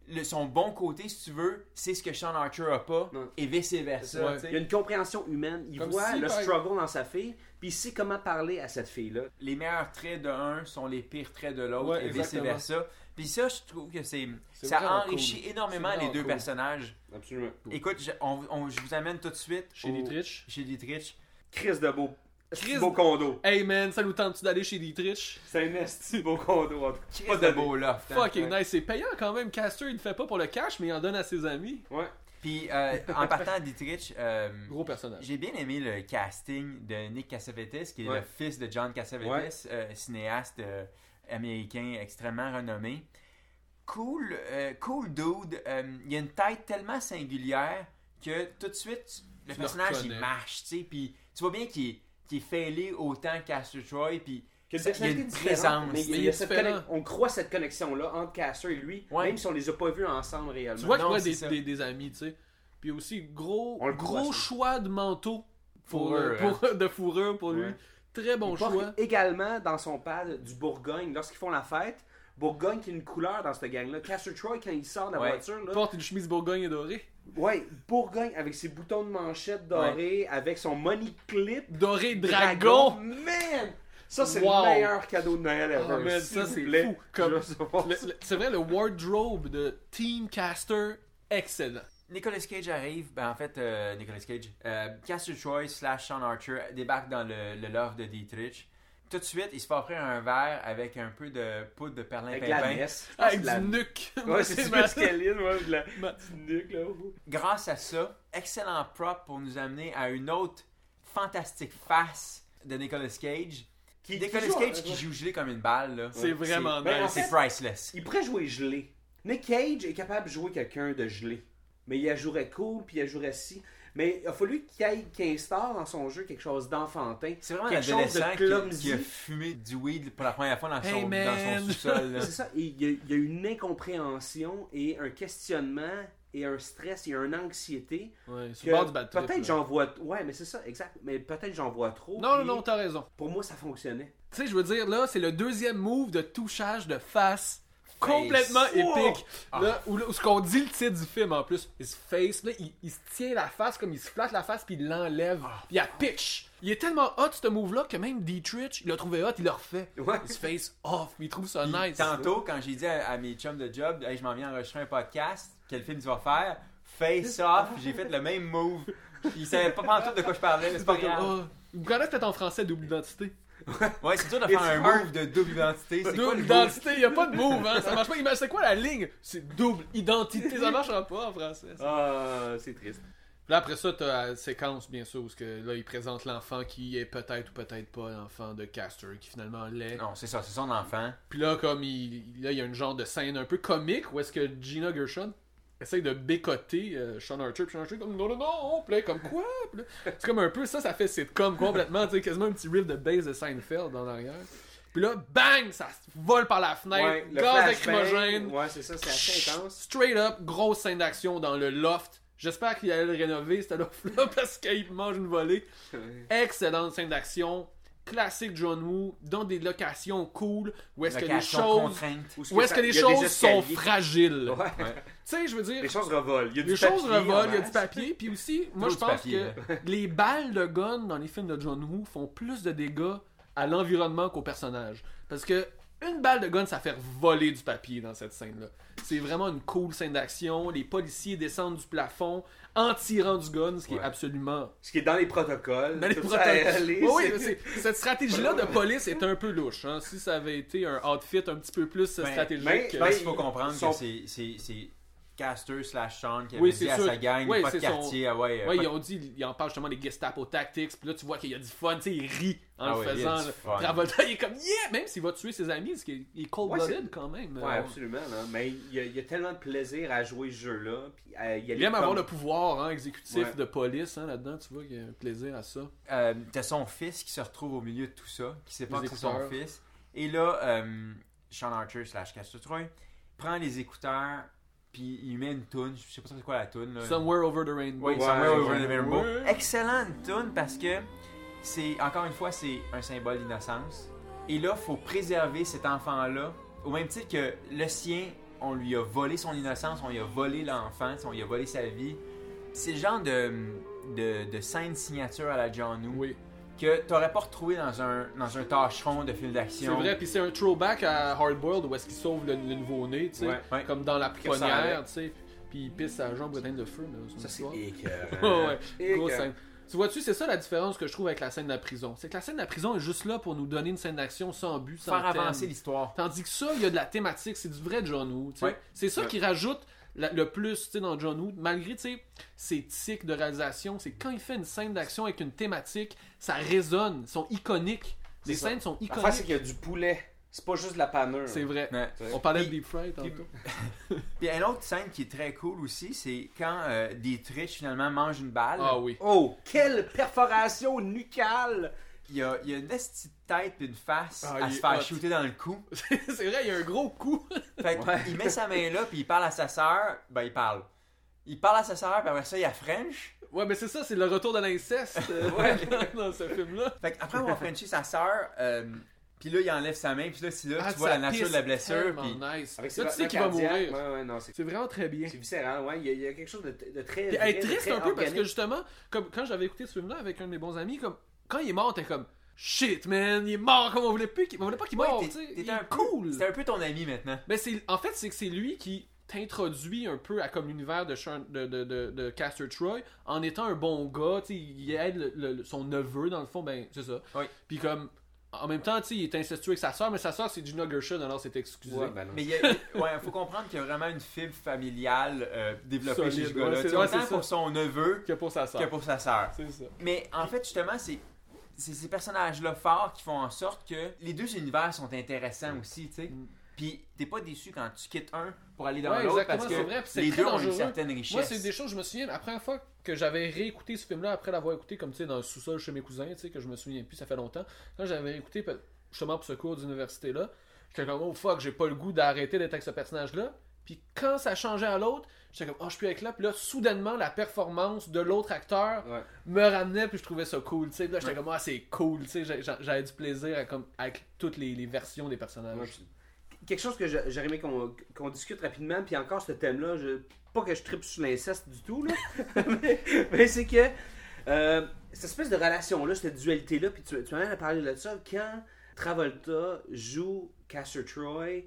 le- son bon côté, si tu veux, c'est ce que Sean Archer a pas, Non. et vice-versa. Ouais. Il y a une compréhension humaine. Il Comme voit si, le struggle dans sa fille, puis il sait comment parler à cette fille-là. les meilleurs traits de un sont les pires traits de l'autre Ouais, et vice-versa. Puis ça, je trouve que c'est ça enrichit cool. énormément les deux cool. personnages. Absolument. Écoute, je, on- on- je vous amène tout de suite Chez au- Dietrich. Chez Dietrich. Chris de beau. Chris- beau condo? Hey man, ça nous tente-tu d'aller chez Dietrich? C'est un esti beau condo. en tout cas. Chris Pas de beau hein. Fucking nice, c'est payant quand même. Caster, il le fait pas pour le cash, mais il en donne à ses amis. Ouais. Puis euh, en partant à Dietrich, euh, Gros personnage. j'ai bien aimé le casting de Nick Cassavetes, qui est Ouais. le fils de John Cassavetes, Ouais. euh, cinéaste euh, américain extrêmement renommé. Cool, euh, cool dude. Euh, il a une tête tellement singulière que tout de suite, le Tu le personnage il marche, tu sais. Puis tu vois bien qu'il est, qu'il est failé autant qu'Astor Troy. Puis il y a une présence. Mais il y a cette on croit cette connexion-là entre Caster et lui, Ouais. même si on les a pas vus ensemble réellement. Tu vois qu'il des, des, des amis, tu sais. Puis aussi, gros, On le croit, gros ça. choix de manteau pour, Fourrure, euh, pour- de fourrure pour lui. Très bon il porte choix. également dans son pad du Bourgogne lorsqu'ils font la fête. Bourgogne qui est une couleur dans cette gang-là. Caster Troy, quand il sort de la Ouais. voiture, là, Il porte une chemise Bourgogne et dorée. ouais, Bourgogne avec ses boutons de manchette dorés, avec son money clip. Doré dragon! Man! Ça, c'est Wow. le meilleur cadeau de Noël ever. Oh, man, ça, c'est fou. Comme- C'est vrai, le wardrobe de Team Caster, excellent. Nicolas Cage arrive, ben en fait, euh, Nicolas Cage, euh, Castor Troy slash Sean Archer débarque dans le, le loft de Dietrich. tout de suite, il se fait offrir un verre avec un peu de poudre de Avec la messe. Je pense Avec que la- du nuque. Ouais, c'est du ma- mescaline, ouais, de la ma- du nuque, là. Grâce à ça, excellent prop pour nous amener à une autre fantastique face de Nicolas Cage. Qui- Nicolas qui joue- Cage qui joue gelé comme une balle, là. C'est vraiment Ben, en nice. C'est priceless. Il pourrait jouer gelé. Nick Cage est capable de jouer quelqu'un de gelé. Mais il jouerait cool, puis il jouerait si. Mais il a fallu qu'il aille- qu'il instaure dans son jeu quelque chose d'enfantin. C'est vraiment quelque chose de qui, clumsy. qui a fumé du weed pour la première fois dans son, Hey, dans man. son sous-sol. C'est ça. Il y, a, il y a une incompréhension et un questionnement et un stress et une anxiété. Ouais, sur que le bord du bad trip, Peut-être j'en vois. Ouais, mais c'est ça, exact. Mais peut-être j'en vois trop. Non, non, non, t'as raison. Pour moi, ça fonctionnait. Tu sais, je veux dire, là, c'est le deuxième move de touchage de face complètement épique. Là, où, où ce qu'on dit le titre du film en plus, his face, là, il, il se tient la face comme il se flatte la face puis il l'enlève. Puis il a pitch. Il est tellement hot ce move-là que même Dietrich, il l'a trouvé hot, il l'a refait. Ouais. His face off, il trouve ça nice. Tantôt, quand j'ai dit à, à mes chums de job, hey, je m'en viens enregistrer un podcast, quel film tu vas faire? Face off, j'ai fait le même move. Ils savaient pas pantoute de quoi je parlais, mais c'est pas grave. oh, vous connaissez peut-être en français double identité? Ouais, c'est dur de It's faire un hard. move de double identité. C'est Double identité, il a pas de move, hein, ça marche pas. C'est quoi la ligne? C'est double identité, ça marchera pas en français. ça. Ah, c'est triste. Là, après ça, t'as la séquence, bien sûr, où ce que, là, il présente l'enfant qui est peut-être ou peut-être pas l'enfant de Caster, qui finalement l'est. Non, c'est ça, c'est son enfant. Puis là, comme il, là, il y a une genre de scène un peu comique où est-ce que Gina Gershon essaye de bécoter euh, Sean Archer, puis Sean Archer comme non, non, non, là, comme quoi? C'est comme un peu ça, ça fait sitcom complètement, tu sais, quasiment un petit riff de base de Seinfeld en arrière. Puis là, bang, ça vole par la fenêtre, Ouais, gaz lacrymogène, Ouais, c'est ça, c'est assez intense. straight up, grosse scène d'action dans le loft. J'espère qu'il allait le rénover, ce loft-là, parce qu'il mange une volée. Excellente scène d'action. Classique John Woo, dans des locations cool, où est-ce que les choses, où est-ce que les choses sont fragiles. Ouais. Tu sais, je veux dire, Les choses revolent. Il y a du les choses papier en revolent, il y a masse. du papier, puis aussi, moi je de pense papier, que les balles de gun dans les films de John Woo font plus de dégâts à l'environnement qu'au personnage. Parce que une balle de gun, ça fait voler du papier dans cette scène-là. C'est vraiment une cool scène d'action. Les policiers descendent du plafond en tirant du gun, ce qui est absolument Ce qui est dans les protocoles. dans les protocoles. aller, Oui, cette stratégie-là de police est un peu louche. hein. Si ça avait été un outfit un petit peu plus Ben, stratégique. mais- Je euh, pense Ben, qu'il faut comprendre son- que c'est- c'est c'est Caster slash Sean qui avait Oui, dit à sûr. sa gang, Oui, pas de c'est son- quartier, ah ouais. Ouais, pas ils ont dit, ils en parlent justement des Gestapo Tactics, puis là tu vois qu'il y a du fun, tu sais, il rit en Ah le ouais, il faisant. là. fun. Travolta, il est comme yeah, même s'il va tuer ses amis, parce qu'il il est cold-blooded Ouais, c'est- quand même. Ouais, Euh, absolument. là. Mais il y, a, il y a tellement de plaisir à jouer ce jeu-là. Puis à y aller il aime avoir le pouvoir hein, exécutif de police hein, là-dedans, tu vois qu'il y a un plaisir à ça. Euh, T'as son fils qui se retrouve au milieu de tout ça, qui sait pas Les que c'est son fils. Et là, euh, Sean Archer slash Caster Troy prend les écouteurs, puis il met une toune. Je sais pas c'est quoi la toune. là. Somewhere over the rainbow. Oui, Ouais, Somewhere ouais, Over the Rainbow. Ouais. Excellente tune parce que c'est encore une fois c'est un symbole d'innocence. Et là, faut préserver cet enfant-là au même titre que le sien, on lui a volé son innocence, on lui a volé l'enfant, on lui a volé sa vie. C'est le genre de, de, de scène signature à la John Woo Oui, que t'aurais pas retrouvé dans un, dans un tâcheron de film c'est d'action. vrai, puis c'est un throwback à Hardboiled où est-ce qu'il sauve le, le nouveau-né, tu sais, Ouais, ouais. comme dans la pouponnière, tu sais, puis il pisse sa jambe éteinte de feu. Là, Ça, c'est écœurant. ouais. Tu vois-tu, c'est ça la différence que je trouve avec la scène de la prison. C'est que la scène de la prison est juste là pour nous donner une scène d'action sans but, sans Faire thème. avancer l'histoire. Tandis que ça, il y a de la thématique, c'est du vrai John Woo. tu sais. Ouais. C'est ça Ouais. qui rajoute la- le plus tu sais, dans John Woo, malgré tu sais, ses tics de réalisation. C'est quand il fait une scène d'action avec une thématique, ça résonne, ils sont iconiques. Les C'est ça. scènes sont L'affaire, c'est iconiques. qu'il y a du poulet. C'est pas juste de la panure. C'est vrai. Ouais. On parlait Puis- de Deep Fry tantôt. Puis une autre scène qui est très cool aussi, c'est quand euh, Dietrich finalement mange une balle. Ah oui. Oh, quelle perforation nucale! Il y a, il a une petite tête et une face Ah, à il se est faire hot. shooter dans le cou. c'est vrai, il y a un gros coup. Fait qu'il met sa main là, puis il parle à sa sœur. Ben, il parle. Il parle à sa sœur, puis après ça, il y a French. ouais, mais c'est ça, c'est le retour de l'inceste euh, dans ce film-là. Fait qu'après avoir Frenché sa sœur, euh, puis là, il enlève sa main, puis là, c'est là, Ah, tu vois la nature de la blessure, puis... nice. Avec Là, tu sais battements qu'il va cardiaques. mourir. Ouais, ouais, non, c'est C'est vraiment très bien. c'est viscéral, ouais. Il y, a, il y a quelque chose de, de très. Puis vrai, être de triste très un peu parce que organique. justement, comme quand j'avais écouté ce film-là avec un de mes bons amis, comme quand il est mort, t'es comme shit man, il est mort comme on voulait plus, on voulait pas qu'il Ouais, meure, t'es Il un est peu- cool. C'est un peu ton ami maintenant. Mais c'est en fait c'est que c'est lui qui t'introduit un peu à comme l'univers de, de, de, de, de Caster Troy en étant un bon gars, il aide le- le- son neveu dans le fond, ben c'est ça. Oui. Puis comme en même temps, il est incestueux avec sa soeur, mais sa soeur c'est Gina Gershon, alors c'est excusé. Ouais, ben. Mais il ouais, faut comprendre qu'il y a vraiment une fibre familiale euh, développée Solide, chez ce gars-là. ouais, ouais, autant pour son neveu Que pour sa soeur. que pour sa ça. Mais en fait, justement, c'est c'est ces personnages-là forts qui font en sorte que les deux univers sont intéressants aussi, tu sais. Mm. Puis t'es pas déçu quand tu quittes un pour aller dans Ouais, l'autre exactement, parce c'est que vrai, les deux ont dangereux. une certaine richesse. Moi, c'est des choses, je me souviens, la première fois que j'avais réécouté ce film-là, après l'avoir écouté, comme tu sais, dans le sous-sol chez mes cousins, tu sais, que je me souviens plus, ça fait longtemps. Quand j'avais écouté, justement pour ce cours d'université-là, j'étais comme, oh fuck, j'ai pas le goût d'arrêter d'être avec ce personnage-là. Puis quand ça changeait à l'autre, j'étais comme, oh, je suis avec là. Puis là, soudainement, la performance de l'autre acteur Ouais. me ramenait, puis je trouvais ça cool, tu sais. Puis là, j'étais comme, ah, c'est cool, J'avais du plaisir à comme, avec toutes les, les versions des personnages. Ouais, Quelque chose que j'a- j'aurais aimé qu'on discute rapidement, puis encore ce thème-là, je, pas que je tripe sur l'inceste du tout, là, mais, mais c'est que euh, cette espèce de relation-là, cette dualité-là, puis tu, tu m'as parlé de ça, quand Travolta joue Castor Troy,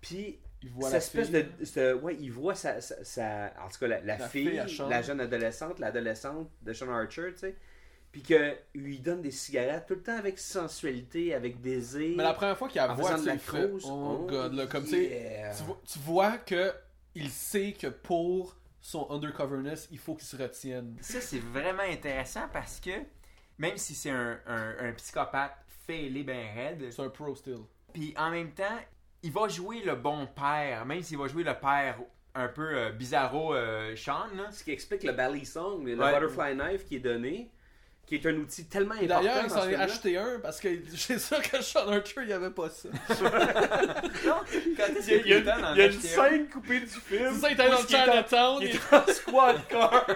puis Il voit cette la espèce fille. de. ce- ouais, il voit sa, sa- sa- En tout cas, la, la La fille, la jeune adolescente, l'adolescente de Sean Archer, tu sais. Puis qu'il lui donne des cigarettes tout le temps avec sensualité, avec désir. Mais la première fois qu'il la en voit, de la fait, crouse. oh god, là, comme yeah. tu vois, tu vois que il sait que pour son undercoverness, il faut qu'il se retienne. Ça, c'est vraiment intéressant parce que même si c'est un, un, un psychopathe fêlé ben raide, C'est un pro still. puis en même temps, il va jouer le bon père, même s'il va jouer le père un peu euh, bizarro euh, Sean, là. Ce qui explique le Bally Song, le Ouais. Butterfly Knife qui est donné, qui est un outil tellement important. d'ailleurs, est film-là. acheté un parce que j'ai sûr que Sean Archer, il n'y avait pas ça. Non, quand est-ce Il y a, il y a- il y a une scène coupée du film. C'est ça, il était dans le il est en- Chinatown, Il il est en squad car.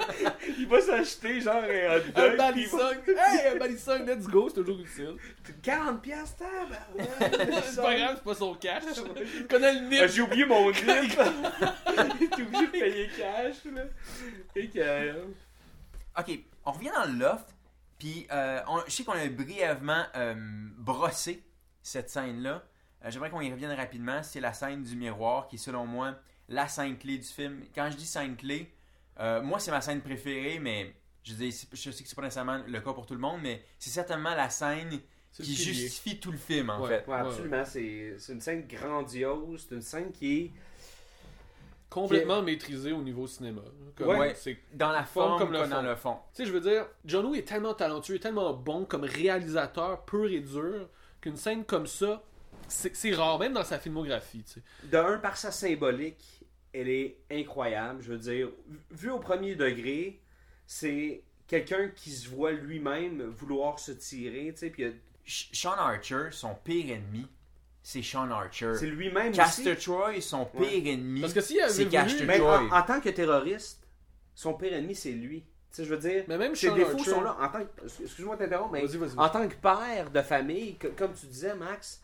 il va s'acheter genre un hot dog. un balisong. Hey, un balisong, let's go, c'est toujours utile. 40 piastres, tabarouette. C'est pas grave, c'est pas son cash. Il connaît le Ah, nip. J'ai oublié mon nip. Il est obligé de payer cash. Là. Et que, euh, Ok, on revient dans le loft, puis euh, on- je sais qu'on a brièvement euh, brossé cette scène-là. Euh, J'aimerais qu'on y revienne rapidement. C'est la scène du miroir qui est selon moi la scène clé du film. Quand je dis scène clé, euh, moi c'est ma scène préférée, mais je, dis, je sais que c'est pas nécessairement le cas pour tout le monde, mais c'est certainement la scène qui justifie tout le film en Ouais. fait. Ouais, absolument. C'est c'est une scène grandiose. C'est une scène qui est. Complètement maîtrisé au niveau cinéma. Comme, Ouais. c'est Dans la Forme forme comme dans le fond. Tu sais, je veux dire, John Woo est tellement talentueux, tellement bon comme réalisateur pur et dur, qu'une scène comme ça, c'est c'est rare, même dans sa filmographie. Tu sais. De un, par sa symbolique, elle est incroyable. Je veux dire, vu au premier degré, c'est quelqu'un qui se voit lui-même vouloir se tirer. Tu sais, puis a- Sean Archer, son pire ennemi, c'est Sean Archer. c'est lui-même aussi? Castor Troy, son pire Ouais. ennemi, Parce que s'il avait c'est voulu- Mais Troy. en, en tant que terroriste, son pire ennemi, c'est lui. Tu sais, je veux dire, Mais même ses Sean défauts Archer- sont là. En tant que, excuse-moi de t'interrompre, mais Vas-y, vas-y. en tant que père de famille, que- comme tu disais, Max,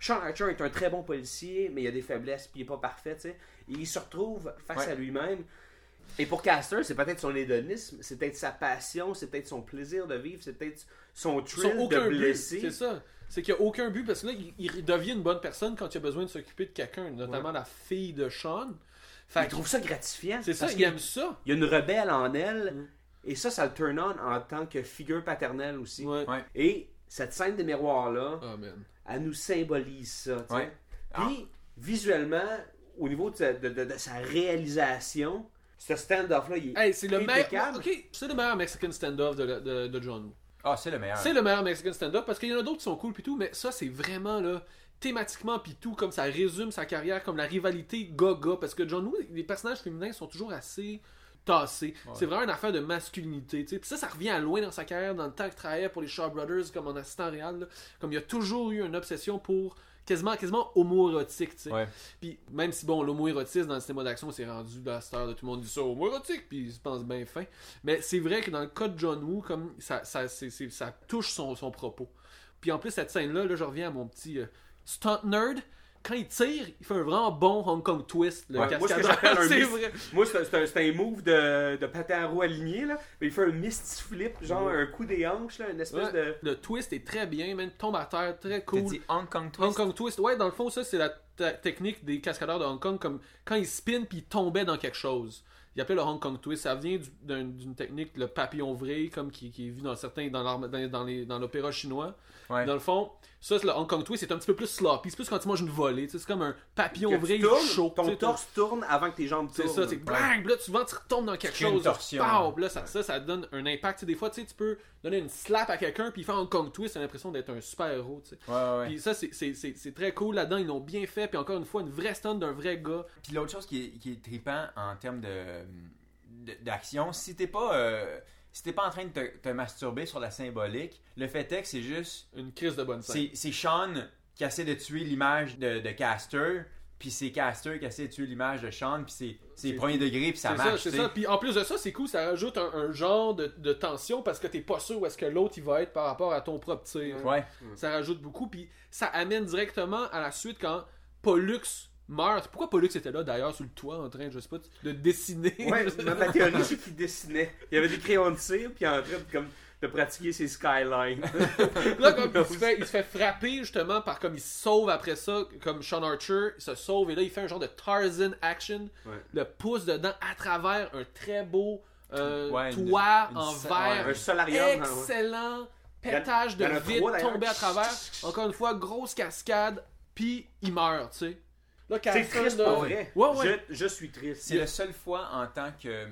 Sean Archer est un très bon policier, mais il a des faiblesses, puis il est pas parfait, tu sais. Il se retrouve face Ouais. à lui-même. Et pour Caster, c'est peut-être son hédonisme, c'est peut-être sa passion, c'est peut-être son plaisir de vivre, c'est peut-être son Ils thrill ont aucun de but. blesser. C'est ça. C'est qu'il n'y a aucun but parce que là, il, devient une bonne personne quand il a besoin de s'occuper de quelqu'un, notamment la fille de Sean. Fait Il trouve ça gratifiant. C'est ça, il aime ça. Il y a une rebelle en elle, et ça, ça le turn on en tant que figure paternelle aussi. Ouais. Ouais. Et cette scène des miroirs-là, Oh elle nous symbolise ça. Ouais. Puis, visuellement, au niveau de, sa- de- de- de sa réalisation, ce stand-off-là, il est Hey, c'est le meilleur. c'est le meilleur Mexican stand-off de, de, de John Woo. Ah, c'est le meilleur. C'est le meilleur Mexican stand-up parce qu'il y en a d'autres qui sont cool pis tout, mais ça c'est vraiment là thématiquement pis tout comme ça résume sa carrière comme la rivalité gaga parce que John Woo les personnages féminins sont toujours assez tassés. C'est vraiment une affaire de masculinité, tu sais. Puis ça ça revient à loin dans sa carrière dans le temps qu'il travaillait pour les Shaw Brothers comme en assistant réel là. comme il y a toujours eu une obsession pour quasiment quasiment homoérotique, tu sais. Ouais. Puis même si bon l'homoérotisme dans le cinéma d'action c'est rendu cette heure de tout le monde dit ça homoérotique puis ils se pensent bien fin mais c'est vrai que dans le cas de John Woo comme ça ça, ça touche son, son propos puis en plus cette scène là là je reviens à mon petit euh, stunt nerd quand il tire il fait un vraiment bon Hong Kong twist le Ouais, moi, ce que cascadeur. j'appelle un c'est miss- vrai Moi, c'est un, move de, de patin à roue aligné, là. Mais il fait un misty flip, genre un coup des hanches, là, une espèce Ouais. de. le twist est très bien même tombe à terre très T'as cool dit Hong Kong Twist? Hong Kong Twist, ouais, dans le fond, ça, c'est la ta- technique des cascadeurs de Hong Kong, comme quand ils spin puis ils tombaient dans quelque chose. Ils appelaient le Hong Kong Twist. Ça vient du- d'un- d'une technique, le papillon vrai, comme qui, qui est vu dans certains, dans l'arme- dans, l'opéra chinois. Ouais. Dans le fond, Ça, c'est le Hong Kong twist, c'est un petit peu plus sloppy. C'est plus quand tu manges une volée. tu sais, C'est comme un papillon Que vrai tu tournes, chaud. tu ton sais, torse tourne avant que tes jambes C'est tournent. ça, c'est bang, là, souvent tu retombes dans quelque crée une chose. torsion. pow, puis là, ça, ça, ça donne un impact. Tu sais, des fois, tu sais, tu peux donner une slap à quelqu'un, puis il fait Hong Kong twist, t'as l'impression d'être un super héros. tu sais. Ouais, ouais, ouais. Puis ça, c'est- c'est c'est- c'est très cool là-dedans. Ils l'ont bien fait, puis encore une fois, une vraie stun d'un vrai gars. Puis l'autre chose qui est, qui est trippant en termes de, de- d'action, si t'es pas euh, si t'es pas en train de te, te masturber sur la symbolique, le fait est que c'est juste Une crise de bonne scène. c'est, Sean qui essaie de tuer l'image de, de Caster, puis c'est Caster qui essaie de tuer l'image de Sean, puis c'est, premier degré, puis ça C'est ça, marche. c'est ça. Puis en plus de ça, c'est cool, ça rajoute un, un genre de, de tension parce que t'es pas sûr où est-ce que l'autre il va être par rapport à ton propre tir. Ouais. Ça rajoute beaucoup, puis ça amène directement à la suite quand Pollux meurt. Pourquoi Pollux était là d'ailleurs sur le toit en train, je sais pas, de dessiner Ouais, ma, théorie, c'est qu'il dessinait. Il y avait des crayons de cire, puis il est en train de, comme, de pratiquer ses skylines. Là, comme il se, fait, il se fait frapper justement par comme il se sauve après ça, comme Sean Archer, il se sauve et là il fait un genre de Tarzan action, Ouais. le pouce dedans à travers un très beau euh, Ouais, toit une en verre. un solarium, hein, ouais. Excellent pétage de vide tombé à travers. Encore une fois, grosse cascade, puis il meurt, tu sais. C'est triste là- pour vrai. Ouais, ouais. Je, je suis triste. C'est la seule fois en tant que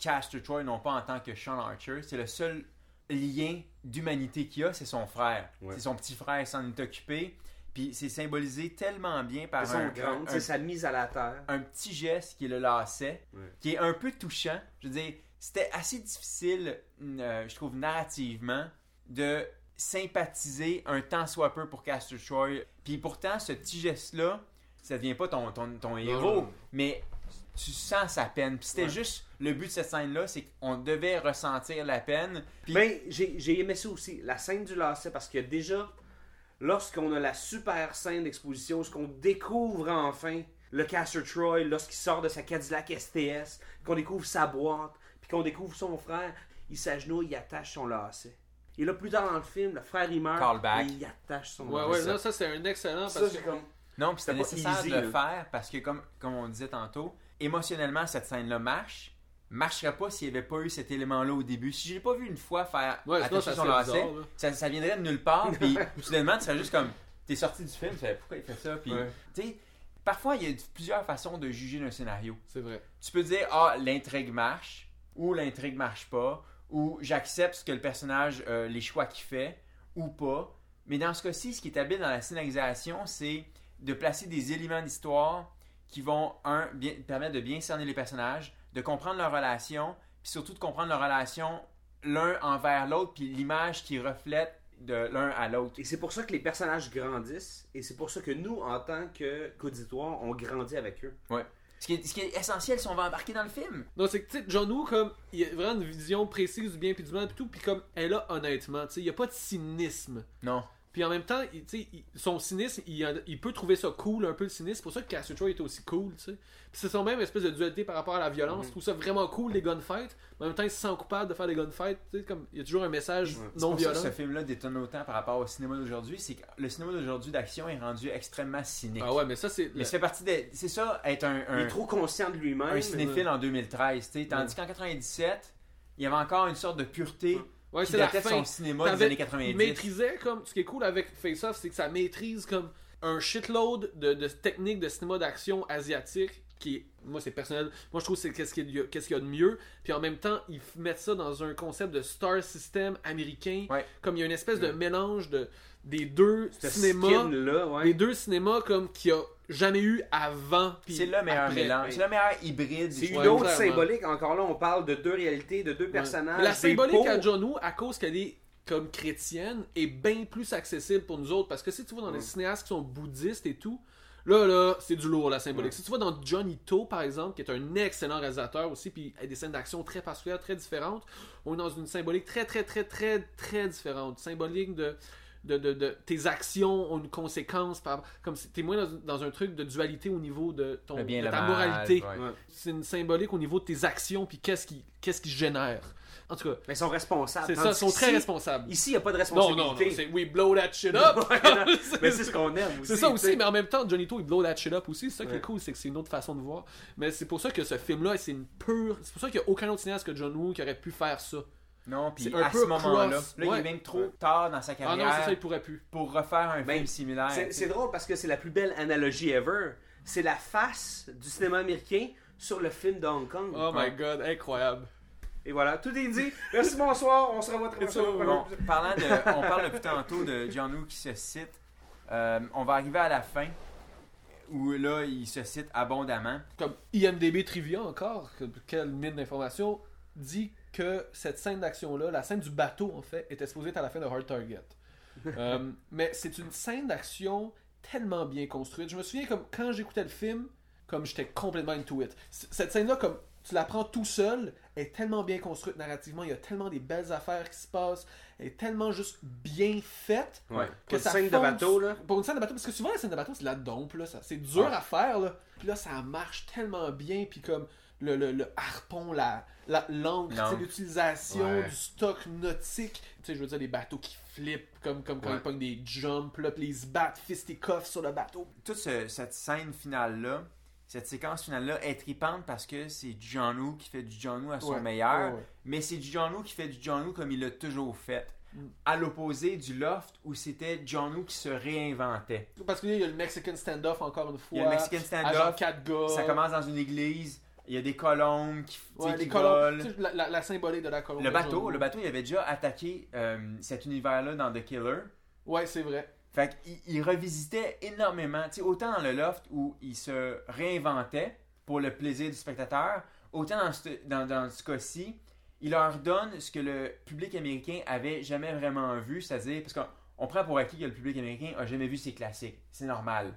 Caster Troy, non pas en tant que Sean Archer, c'est le seul lien d'humanité qu'il a, c'est son frère. Ouais. C'est son petit frère, il s'en est occupé. Puis c'est symbolisé tellement bien par sont un, grandes, un- c'est sa mise à la terre. un petit geste qui le Ouais. qui est un peu touchant. Je veux dire, c'était assez difficile, euh, je trouve, narrativement, de sympathiser un tant soit peu pour Castor Troy. Puis pourtant, ce petit geste-là, ça devient pas ton, ton, ton héros, non. mais tu sens sa peine. Puis c'était Ouais. juste le but de cette scène-là, c'est qu'on devait ressentir la peine. Puis Mais j'ai aimé ça aussi, la scène du lacet, parce que déjà, lorsqu'on a la super scène d'exposition, ce qu'on découvre enfin le Castor Troy, lorsqu'il sort de sa Cadillac STS, qu'on découvre sa boîte, puis qu'on découvre son frère, il s'agenouille, il attache son lacet. Et là, plus tard dans le film, le frère il meurt, Callback. et il attache son Ouais, lacet. ouais, là, ça c'est un excellent Ça, parce c'est que comme... Non, puis c'était nécessaire easy, de le là. faire parce que, comme, comme on disait tantôt, émotionnellement, cette scène-là marche. Marcherait pas s'il n'y avait pas eu cet élément-là au début. Si j'ai pas vu une fois faire Ouais, attacher ça son lacet, ça, ça viendrait de nulle part. Puis soudainement, tu serais juste comme. T'es sorti du film, tu savais pourquoi il fait ça? Puis, Ouais. tu sais, parfois, il y a plusieurs façons de juger d'un scénario. c'est vrai. Tu peux dire, ah, l'intrigue marche, ou l'intrigue marche pas, ou j'accepte ce que le personnage, euh, les choix qu'il fait, ou pas. Mais dans ce cas-ci, ce qui est habile dans la scénarisation, c'est de placer des éléments d'histoire qui vont, un, bien, permettre de bien cerner les personnages, de comprendre leurs relations, puis surtout de comprendre leurs relations l'un envers l'autre, puis l'image qui reflète de l'un à l'autre. Et c'est pour ça que les personnages grandissent, et c'est pour ça que nous, en tant que qu'auditoire, on grandit avec eux. Ouais. Ce qui, est, ce qui est essentiel si on va embarquer dans le film. Non, c'est que, tu sais, John Woo, comme, il a vraiment une vision précise du bien puis du mal, puis tout, puis comme, elle a honnêtement, tu sais, il y a pas de cynisme. Non. Puis en même temps, il- tu sais, il- son cynisme, il, peut trouver ça cool, un peu le cynisme. C'est pour ça que Troy est aussi cool, tu sais. Puis c'est son même espèce de dualité par rapport à la violence. Je trouve ça vraiment cool, les gunfights. Mais en même temps, il se sent coupable de faire des gunfights. Tu sais, comme, il y a toujours un message C'est non pour ça que violent. ce film-là détonne autant par rapport au cinéma d'aujourd'hui, c'est que le cinéma d'aujourd'hui d'action est rendu extrêmement cynique. Ah ouais, mais ça, c'est. Mais ça fait partie des... C'est ça, être un, Il est trop conscient de lui-même. un cinéphile en 2013, tu sais. Tandis qu'en 97, il y avait encore une sorte de pureté Ouais, qui c'est la fin. son cinéma des années 90. Il maîtrisait comme. Ce qui est cool avec Face Off, c'est que ça maîtrise comme un shitload de, de techniques de cinéma d'action asiatique qui est- moi c'est personnel moi je trouve que c'est qu'est-ce qu'il y, a- y de mieux puis en même temps ils mettent ça dans un concept de star system américain Ouais. comme il y a une espèce de mélange de des deux cinémas skin-là, ouais. des deux cinémas comme qu'il y a jamais eu avant C'est le meilleur après. mélange. C'est le meilleur hybride. C'est une autre clairement. symbolique. Encore là, on parle de deux réalités, de deux personnages. La symbolique à John Woo, à cause qu'elle est comme chrétienne, est bien plus accessible pour nous autres. Parce que si tu vas dans les cinéastes qui sont bouddhistes et tout, là, là, c'est du lourd la symbolique. Si tu vas dans Johnny To, par exemple, qui est un excellent réalisateur aussi, puis a des scènes d'action très particulières, très différentes, on est dans une symbolique très, très, très, très, très différente. Symbolique de. De, de, de- tes actions ont une conséquence par, comme si t'es moins dans, dans un truc de dualité au niveau de, ton, Le bien, de le ta mal, moralité ouais. Ouais. c'est une symbolique au niveau de tes actions puis qu'est-ce qui qu'est-ce qui génère en tout cas Mais ils sont responsables. c'est ça ils sont très responsables Ici, il n'y a pas de non non non responsabilité. c'est we blow that shit up mais c'est ce qu'on aime aussi. c'est ça aussi mais en même temps Johnny To il blow that shit up aussi c'est ça qui Ouais. est cool c'est que c'est une autre façon de voir mais c'est pour ça que ce film là c'est une pure c'est pour ça qu'il n'y a aucun autre cinéaste que John Woo qui aurait pu faire ça Non, puis à peu ce moment-là, là, il est même trop tard dans sa Ah carrière non, c'est ça, il pourrait plus. pour refaire un Ben, film similaire. C'est drôle parce que c'est la plus belle analogie ever. C'est la face du cinéma américain sur le film de Hong Kong. Oh my god, incroyable. Et voilà, tout est dit. Merci, bonsoir. On se revoit très bientôt. Bon, parlant de, on parle depuis tantôt de John Woo qui se cite. Euh, on va arriver à la fin où là il se cite abondamment. Comme IMDB Trivia encore, que- quelle mine d'informations, dit que cette scène d'action-là, la scène du bateau en fait, était supposée être à la fin de Hard Target. Euh, mais c'est une scène d'action tellement bien construite. Je me souviens comme quand j'écoutais le film, comme j'étais complètement into it. C- Cette scène-là, comme tu la prends tout seul, est tellement bien construite narrativement. Il y a tellement des belles affaires qui se passent. Elle est tellement juste bien faite. Ouais. que Pour une ça scène de bateau, là. Pour une scène de bateau, parce que souvent la scène de bateau, c'est la dompe, là. ça- C'est dur Ouais. à faire, là. Puis là, ça marche tellement bien, puis comme le, le, le harpon, la, la l'encre, l'utilisation Ouais. du stock nautique. Tu sais, je veux dire, les bateaux qui flippent, comme, comme quand Ouais. ils pognent des jumps, là, puis ils se battent fisticuffs sur le bateau. Toute ce- cette scène finale-là, cette séquence finale-là est tripante parce que c'est John Woo qui fait du John Woo à son Ouais, meilleur, mais c'est du John Woo qui fait du John Woo comme il l'a toujours fait. Mm. À l'opposé du Loft où c'était John Woo qui se réinventait. Parce qu'il y a le Mexican standoff, encore une fois. Il y a le Mexican standoff, quatre gars. ça commence dans une église, il y a des colombes qui, Ouais, qui volent. sais, La, la, la symbolique de la colombe. Le bateau, le bateau, il avait déjà attaqué euh, cet univers-là dans The Killer. Ouais, c'est vrai. Fait qu'il il revisitait énormément, autant dans le loft où il se réinventait pour le plaisir du spectateur, autant dans ce, dans, dans ce cas-ci, il leur donne ce que le public américain avait jamais vraiment vu, c'est-à-dire, parce qu'on on prend pour acquis que le public américain a jamais vu ses classiques. C'est normal.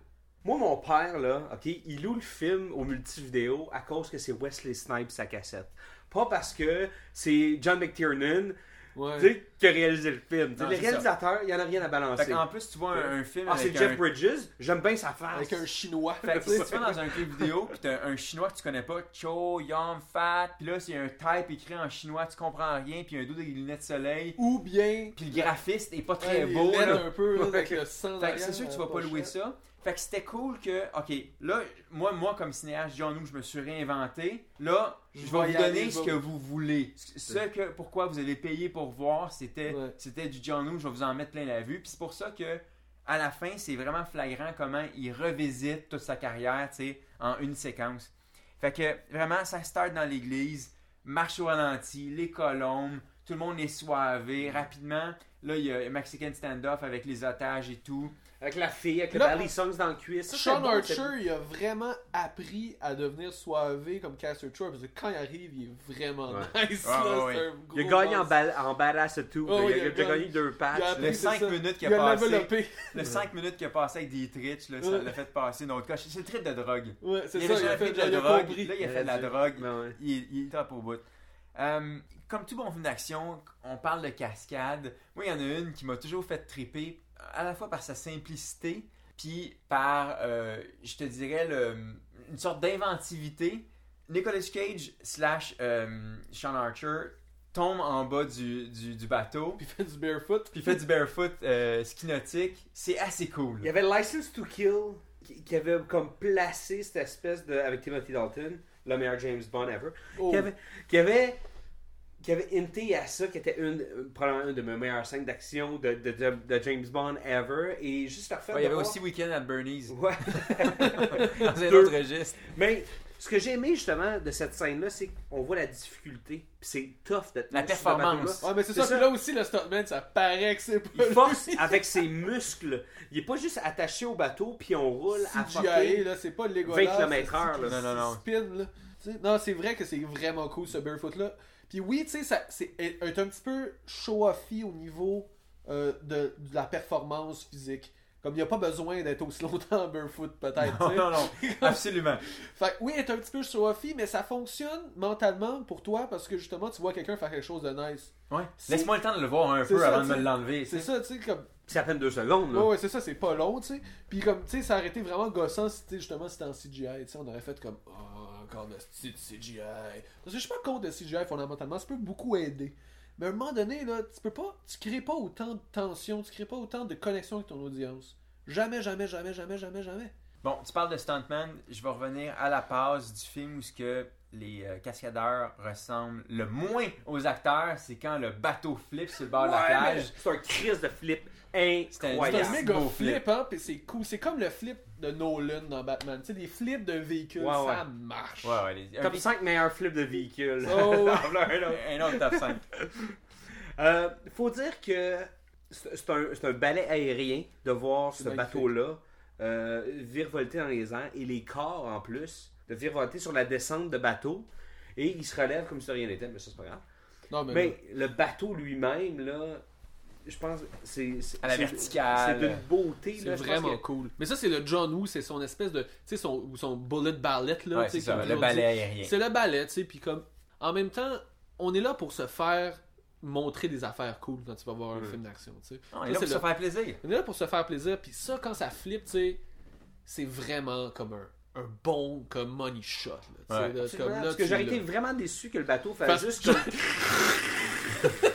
Moi, mon père, là, OK, il loue le film au multividéo à cause que c'est Wesley Snipes sa cassette. Pas parce que c'est John McTiernan Ouais. tu sais, qui a réalisé le film. Non, les réalisateurs, il n'y en a rien à Fait balancer. qu'en plus, tu vois un, un film Ah, c'est Jeff un... Bridges. J'aime bien sa face. Avec un chinois. Fait que si tu vas dans un clip vidéo, pis t'as un chinois que tu connais pas, Cho, Yum, Fat, pis là, c'est un type écrit en chinois, tu comprends rien, pis un dos avec des lunettes de soleil, Ou bien. pis le graphiste est pas très Ouais, beau, là. un peu, là, avec le sang Fait que derrière, c'est sûr que tu euh, vas pas louer ça. Fait que c'était cool que, ok, là, moi, moi comme cinéaste John Woo, je me suis réinventé. Là, je Je vais vous aller, donner ce que vous voulez. Ce que, pourquoi vous avez payé pour voir, c'était Ouais. c'était du John Woo, je vais vous en mettre plein la vue. Puis c'est pour ça que, à la fin, c'est vraiment flagrant comment il revisite toute sa carrière, tu sais, en une séquence. Fait que, vraiment, ça start dans l'église, marche au ralenti, les colombes, tout le monde est soivé, rapidement. Là, il y a Mexican standoff avec les otages et tout. Avec la fille, avec le Là, Belly Songs dans le cuisse. Sean bon, Archer, il a vraiment appris à devenir soivé comme Caster Troy parce que quand il arrive, il est vraiment Ouais. nice. Ouais, là, ouais, c'est ouais. un Il a gagné en, bal- en badass et tout. Oh, il, a, il a il a déjà gagné- deux patchs. Le c'est 5 ça. minutes qu'il Il a a passé. développé. Le 5 minutes qu'il a passé avec des tricks, là, ça l'a fait passer une autre coche. C'est le trip de drogue. Ouais, c'est Il ça, il a fait, de la drogue. Là, il a fait de la drogue. Ben il est top au bout. Euh, comme tout bon film d'action, on parle de cascade. Moi, il y en a une qui m'a toujours fait triper, à la fois par sa simplicité, puis par, euh, je te dirais, le- une sorte d'inventivité. Nicolas Cage slash euh, Sean Archer tombe en bas du, du, du bateau, Puis fait du barefoot. puis fait du barefoot euh, ski nautique. C'est assez cool. Il y avait License to Kill qui, qui avait comme placé cette espèce de. avec Timothy Dalton, le meilleur James Bond ever. Oh. Qui avait. Qui avait qui avait hinté à ça, qui était une, probablement une de mes meilleures scènes d'action de, de, de, de James Bond ever. Et juste à faire. Ouais, il y avait aussi Weekend at Bernie's. Ouais. Dans un Deux. autre registre. Mais ce que j'ai aimé justement de cette scène-là, c'est qu'on voit la difficulté. Puis c'est tough d'être La performance. Ouais, mais c'est C'est ça. ça. Là aussi, le stuntman, ça paraît que c'est pas. Il force avec ses muscles. Il est pas juste attaché au bateau, puis on roule à CGI, là, c'est pas le Legolas. 20 km heure, c'est- là. Non, non, non. Spin, là. Non, c'est vrai que c'est vraiment cool ce barefoot là. Puis oui, tu sais, c'est est, est un petit peu show-offy au niveau euh, de, de la performance physique. Comme il n'y a pas besoin d'être aussi longtemps en barefoot, peut-être. Non, non, non. Absolument. Fait que oui, est un petit peu show-offy, mais ça fonctionne mentalement pour toi parce que justement, tu vois quelqu'un faire quelque chose de nice. Ouais. Laisse-moi le temps de le voir un peu ça, avant de me l'enlever. C'est ça, tu sais, comme. C'est à peine deux secondes. Là. Ouais, ouais, c'est ça, c'est pas long, tu sais. Puis comme, tu sais, ça aurait été vraiment gossant si, justement, c'était en CGI, tu sais, on aurait fait comme, oh, encore de petit CGI. Parce que je suis pas contre de CGI fondamentalement, ça peut beaucoup aider. Mais à un moment donné, là, tu peux pas, tu crées pas autant de tension, tu crées pas autant de connexion avec ton audience. Jamais, jamais, jamais, jamais, jamais, jamais. Bon, tu parles de Stuntman, je vais revenir à la base du film où ce que les euh, cascadeurs ressemblent le moins aux acteurs, c'est quand le bateau flippe sur le bord de la plage. C'est un crise de flip C'est un- C'est un incroyable. méga flip, flip. hein, pis c'est cool. C'est comme le flip de Nolan dans Batman. Tu sais, des flips de véhicules, Ouais, ouais. ça marche. Ouais, ouais, les- Top pi- 5 meilleurs flips de véhicules. Oh, un autre. un autre top 5. Euh, faut dire que c'est un, c'est un balai aérien de voir ce bateau-là euh, virevolter dans les airs et les corps en plus de virevolter sur la descente de bateau et il se relève comme si de rien n'était, mais ça c'est pas grave. Non, mais, Mais le bateau lui-même, là, je pense c'est c'est- À la verticale. C'est d'une beauté. c'est vraiment que- cool. Mais ça, c'est le John Woo, c'est son espèce de. Tu sais, son, ou son bullet ballet, là. Ouais, c'est ça, le on ballet aérien. C'est le ballet, tu sais, puis comme. En même temps, on est là pour se faire montrer des affaires cool quand tu vas voir un film d'action, tu sais. On Ça, est là pour se le- faire plaisir. On est là pour se faire plaisir, puis ça, quand ça flippe, tu sais, c'est vraiment comme un, un bon comme money shot. Là, tu sais, Ouais. là, Absolument, comme là, parce que j'aurais été vraiment déçu que le bateau fasse Parce- juste comme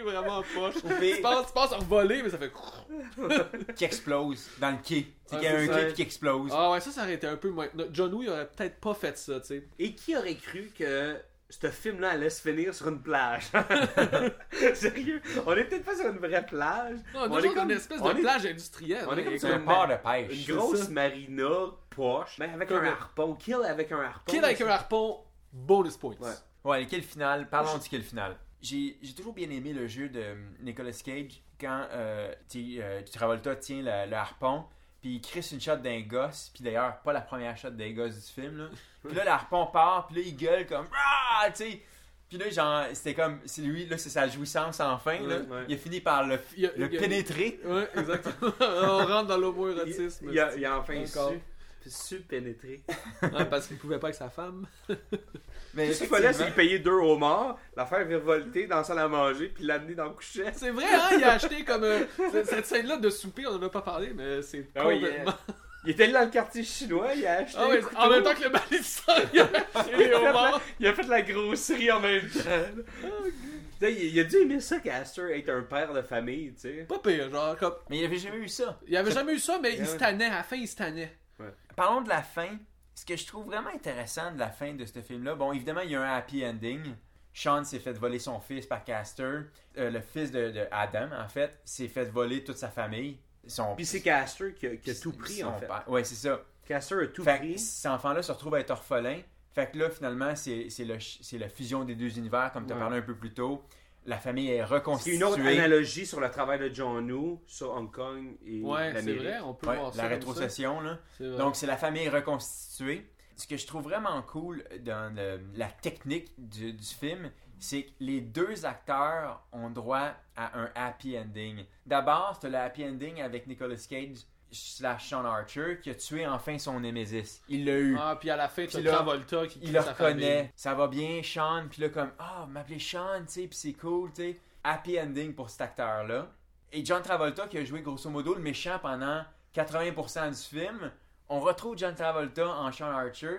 Vraiment poche. Tu, penses, tu penses à voler, mais ça fait. Qui explose dans le quai. C'est qu'il y a un quai qui explose. Ah ouais, ça, ça aurait été un peu moins. John Woo, il aurait peut-être pas fait ça, tu sais. Et qui aurait cru que ce film-là allait se finir sur une plage? Sérieux? On est peut-être pas sur une vraie plage. Non, on on est comme une espèce on de est- plage industrielle. on est comme sur un port de pêche. Une grosse marina poche, mais avec Comme un un- harpon. Kill avec un harpon. Kill avec un harpon, bonus points. Ouais. Ouais, le kill final? Parlons du kill final. J'ai j'ai toujours bien aimé le jeu de Nicolas Cage quand euh, tu- euh, Travolta tient le, le harpon, puis il crisse une shot d'un gosse, puis d'ailleurs, pas la première shot d'un gosse du film. Là. Puis là, le harpon part, puis là, il gueule comme Ah, tu sais. Puis là, genre, c'était comme, c'est lui, là, c'est sa jouissance enfin. là. Ouais, ouais. Il a fini par le, Il y a- le il y a- pénétrer. Ouais, exactement. on rentre dans l'homo-érotisme. il a, il a enfin su, su pénétrer. Ouais, parce qu'il pouvait pas avec sa femme. Mais Ce qu'il fallait, c'est payer deux homards, la faire virevolter dans la salle à manger, puis l'amener dans le coucher. C'est vrai, hein, il a acheté comme. euh, cette- scène-là de souper, on en a pas parlé, mais c'est Ah oui, complètement. Il était allé dans le quartier chinois, il a acheté Ah ouais, en même temps que le balisson, il a acheté les il, a fait homards. la, il a fait la grosserie en même temps. Oh, Tu sais, il, a dû aimer ça, Castor, être un père de famille, tu sais. Pas pire, genre, comme. Mais il avait jamais eu ça. Il avait jamais eu ça, mais il Ouais. se tannait. À la fin, il se tannait. Parlons de la fin. Ce que je trouve vraiment intéressant de la fin de ce film-là, bon, évidemment, il y a un happy ending. Sean s'est fait voler son fils par Castor. Euh, le fils de, de Adam, en fait, s'est fait voler toute sa famille. Son, Puis c'est Castor qui a, qui a tout pris, en fait. Ouais, c'est ça. Castor a tout Fait que pris. cet enfant-là se retrouve à être orphelin. Fait que là, finalement, c'est la fusion des deux univers, comme tu as Ouais. parlé un peu plus tôt. La famille est C'est reconstituée. une autre analogie sur le travail de John Woo sur Hong Kong et Ouais, c'est l'Amérique. vrai, on peut Ouais, voir ça. la comme rétrocession, là. ça. C'est vrai. Donc, c'est la famille reconstituée. Ce que je trouve vraiment cool dans le- la technique du, du film, c'est que les deux acteurs ont droit à un happy ending. D'abord, c'est le happy ending avec Nicolas Cage slash Sean Archer qui a tué enfin son Némésis. Il l'a eu. Ah, puis à la fin, tu Travolta qui il le reconnaît. Ça va bien, Sean. Puis là, comme, ah, m'appeler Sean, tu sais, puis c'est cool, tu sais. Happy ending pour cet acteur-là. Et John Travolta, qui a joué grosso modo le méchant pendant 80% du film, on retrouve John Travolta en Sean Archer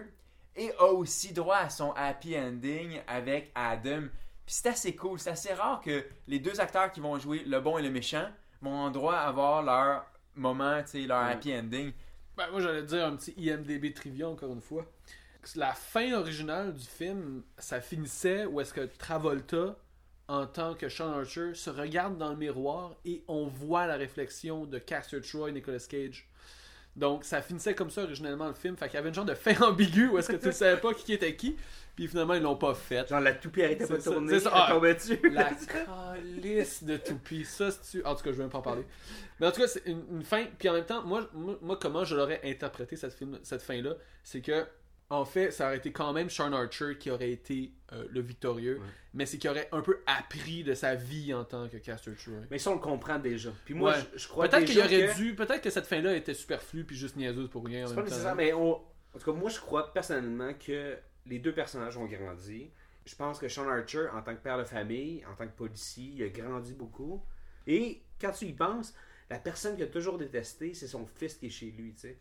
et a aussi droit à son happy ending avec Adam. Puis c'est assez cool, c'est assez rare que les deux acteurs qui vont jouer le bon et le méchant vont avoir droit à avoir leur moment, tu sais, leur happy ending. Ben, moi, j'allais dire un petit IMDB trivia encore une fois. La fin originale du film, ça finissait où est-ce que Travolta, en tant que Sean Archer, se regarde dans le miroir et on voit la réflexion de Castor Troy et Nicolas Cage. Donc, ça finissait comme ça originellement le film. Fait qu'il y avait une genre de fin ambiguë où est-ce que tu ne savais pas qui était qui. Puis finalement, ils l'ont pas fait. Genre la toupie arrêtait pas de C'est ça, tourner, c'est ça. Ah. dessus. La calice de toupie. Ça, c'est En tout cas, je vais même pas en parler. Mais en tout cas, c'est une, une fin. Puis en même temps, moi, moi, moi, comment je l'aurais interprété cette, film, cette fin-là, c'est que, en fait, ça aurait été quand même Sean Archer qui aurait été euh, le victorieux. Mais c'est qu'il aurait un peu appris de sa vie en tant que Castor Troy. Mais ça, on le comprend déjà. Puis moi, Ouais. je, je crois Peut-être qu'il aurait que... dû. Peut-être que cette fin-là était superflue puis juste niaiseuse pour rien. en C'est pas nécessaire, mais on... en tout cas, moi, je crois personnellement que les deux personnages ont grandi. Je pense que Sean Archer, en tant que père de famille, en tant que policier, il a grandi beaucoup. Et quand tu y penses, la personne qu'il a toujours détesté, c'est son fils qui est chez lui, tu sais.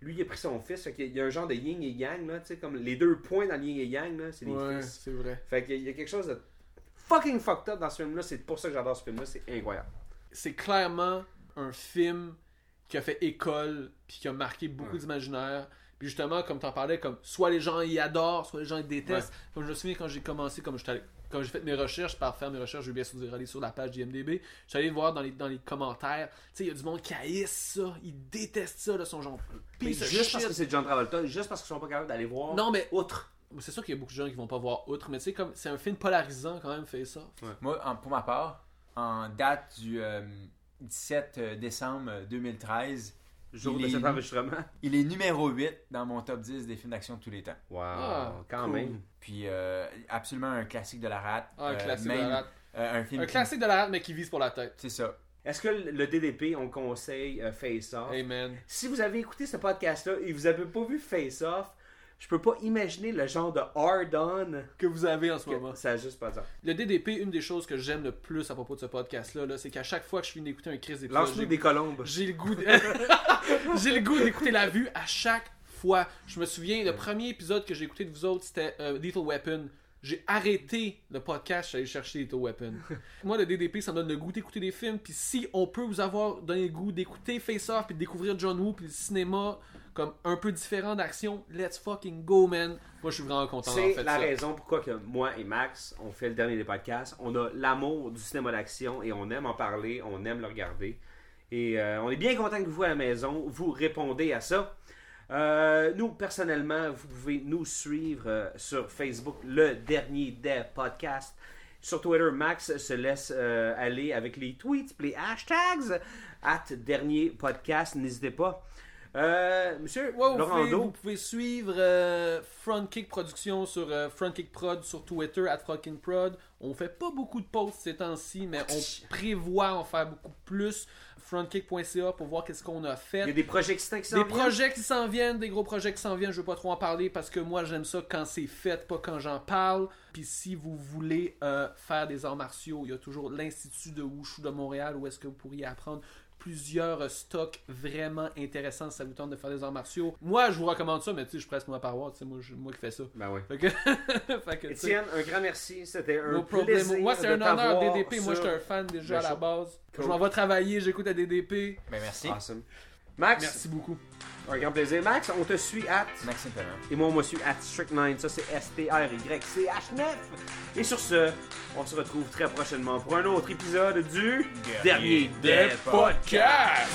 Lui, il a pris son fils, fait qu'il y a un genre de yin et yang, là, tu sais, comme les deux points dans le yin et yang, là, c'est les Ouais, fils. c'est vrai. Fait qu'il y a quelque chose de fucking fucked up dans ce film-là, c'est pour ça que j'adore ce film-là, c'est incroyable. c'est clairement un film qui a fait école, puis qui a marqué beaucoup d'imaginaire. Puis justement, comme t'en parlais, comme soit les gens y adorent, soit les gens ils détestent. Comme je me souviens quand j'ai commencé, comme j'étais allé- quand j'ai fait mes recherches, par faire mes recherches, je vais bien sûr dire aller sur la page d'IMDB. Je suis allé voir dans les, dans les commentaires. Tu sais, il y a du monde qui haïsse ça, ils détestent ça, de son genre. Juste parce que c'est John Travolta, juste parce qu'ils sont pas capables d'aller voir. Non, mais outre. c'est sûr qu'il y a beaucoup de gens qui vont pas voir outre, mais tu sais, comme c'est un film polarisant quand même, fait ça. Moi, en- pour ma part, en date du euh, 17 décembre 2013, Jour il de est- cet enregistrement. il est numéro 8 dans mon top 10 des films d'action de tous les temps. Wow, Ah, quand cool. même. Puis euh, absolument un classique de la rate. Ah, un Euh, classique même, de la rate. euh, un film Un qui- classique de la rate, mais qui vise pour la tête. C'est ça. Est-ce que le DDP, on conseille euh, Face Off? Amen. Si vous avez écouté ce podcast-là et vous avez pas vu Face Off, je peux pas imaginer le genre de hard-on Que vous avez en ce moment. ça a juste pas de sens. Le DDP, une des choses que j'aime le plus à propos de ce podcast-là, là, c'est qu'à chaque fois que je finis d'écouter un crise d'épisode, Lance-nous j'ai- des colombes. j'ai le goût j'ai le goût d'écouter la vue à chaque fois. Je me souviens, le premier épisode que j'ai écouté de vous autres, c'était euh, Lethal Weapon. J'ai arrêté le podcast, je suis allé chercher Lethal Weapon. Moi, le DDP, ça me donne le goût d'écouter des films. Puis si on peut vous avoir donné le goût d'écouter Face Off, puis de découvrir John Woo, puis le cinéma comme un peu différent d'action, let's fucking go, man. Moi, je suis vraiment content C'est fait la ça. raison pourquoi que moi et Max, on fait le dernier des podcasts. On a l'amour du cinéma d'action et on aime en parler, on aime le regarder. Et euh, on est bien content que vous, à la maison, vous répondez à ça. Euh, nous, personnellement, vous pouvez nous suivre euh, sur Facebook, le dernier des podcasts. Sur Twitter, Max se laisse aller avec les tweets, les hashtags, at dernier podcast, n'hésitez pas. Euh, monsieur Ouais, vous, pouvez, Laurando, vous pouvez suivre euh, Frontkick Production sur euh, Frontkick Prod sur Twitter, at Frontkick Prod. On fait pas beaucoup de posts ces temps-ci, mais on prévoit en faire beaucoup plus. Frontkick.ca pour voir qu'est-ce qu'on a fait. il y a des projets qui s'en Des viennent. projets qui s'en viennent, des gros projets qui s'en viennent, je veux pas trop en parler parce que moi j'aime ça quand c'est fait, pas quand j'en parle. Puis si vous voulez euh, faire des arts martiaux, il y a toujours l'Institut de Wushu de Montréal où est-ce que vous pourriez apprendre plusieurs stocks vraiment intéressants si ça vous tente de faire des arts martiaux. Moi je vous recommande ça, mais tu sais, je suis presque ma paroisse, tu sais, moi, je- moi qui fais ça. Ben oui. Fait que, fait que, tu sais, Étienne, un grand merci. C'était un no plaisir Moi c'est un honneur DDP, moi sur j'étais un fan déjà à la base. Cool. Je m'en vais travailler, j'écoute la DDP. Ben merci. Awesome. Max? Merci beaucoup. Un grand plaisir. Max, on te suit at. Maxime Pellant. Et moi, on me suit at Strict9. Ça, c'est S-T-R-Y-C-H-9. Et sur ce, on se retrouve très prochainement pour un autre épisode du Dernier, Dead Podcast.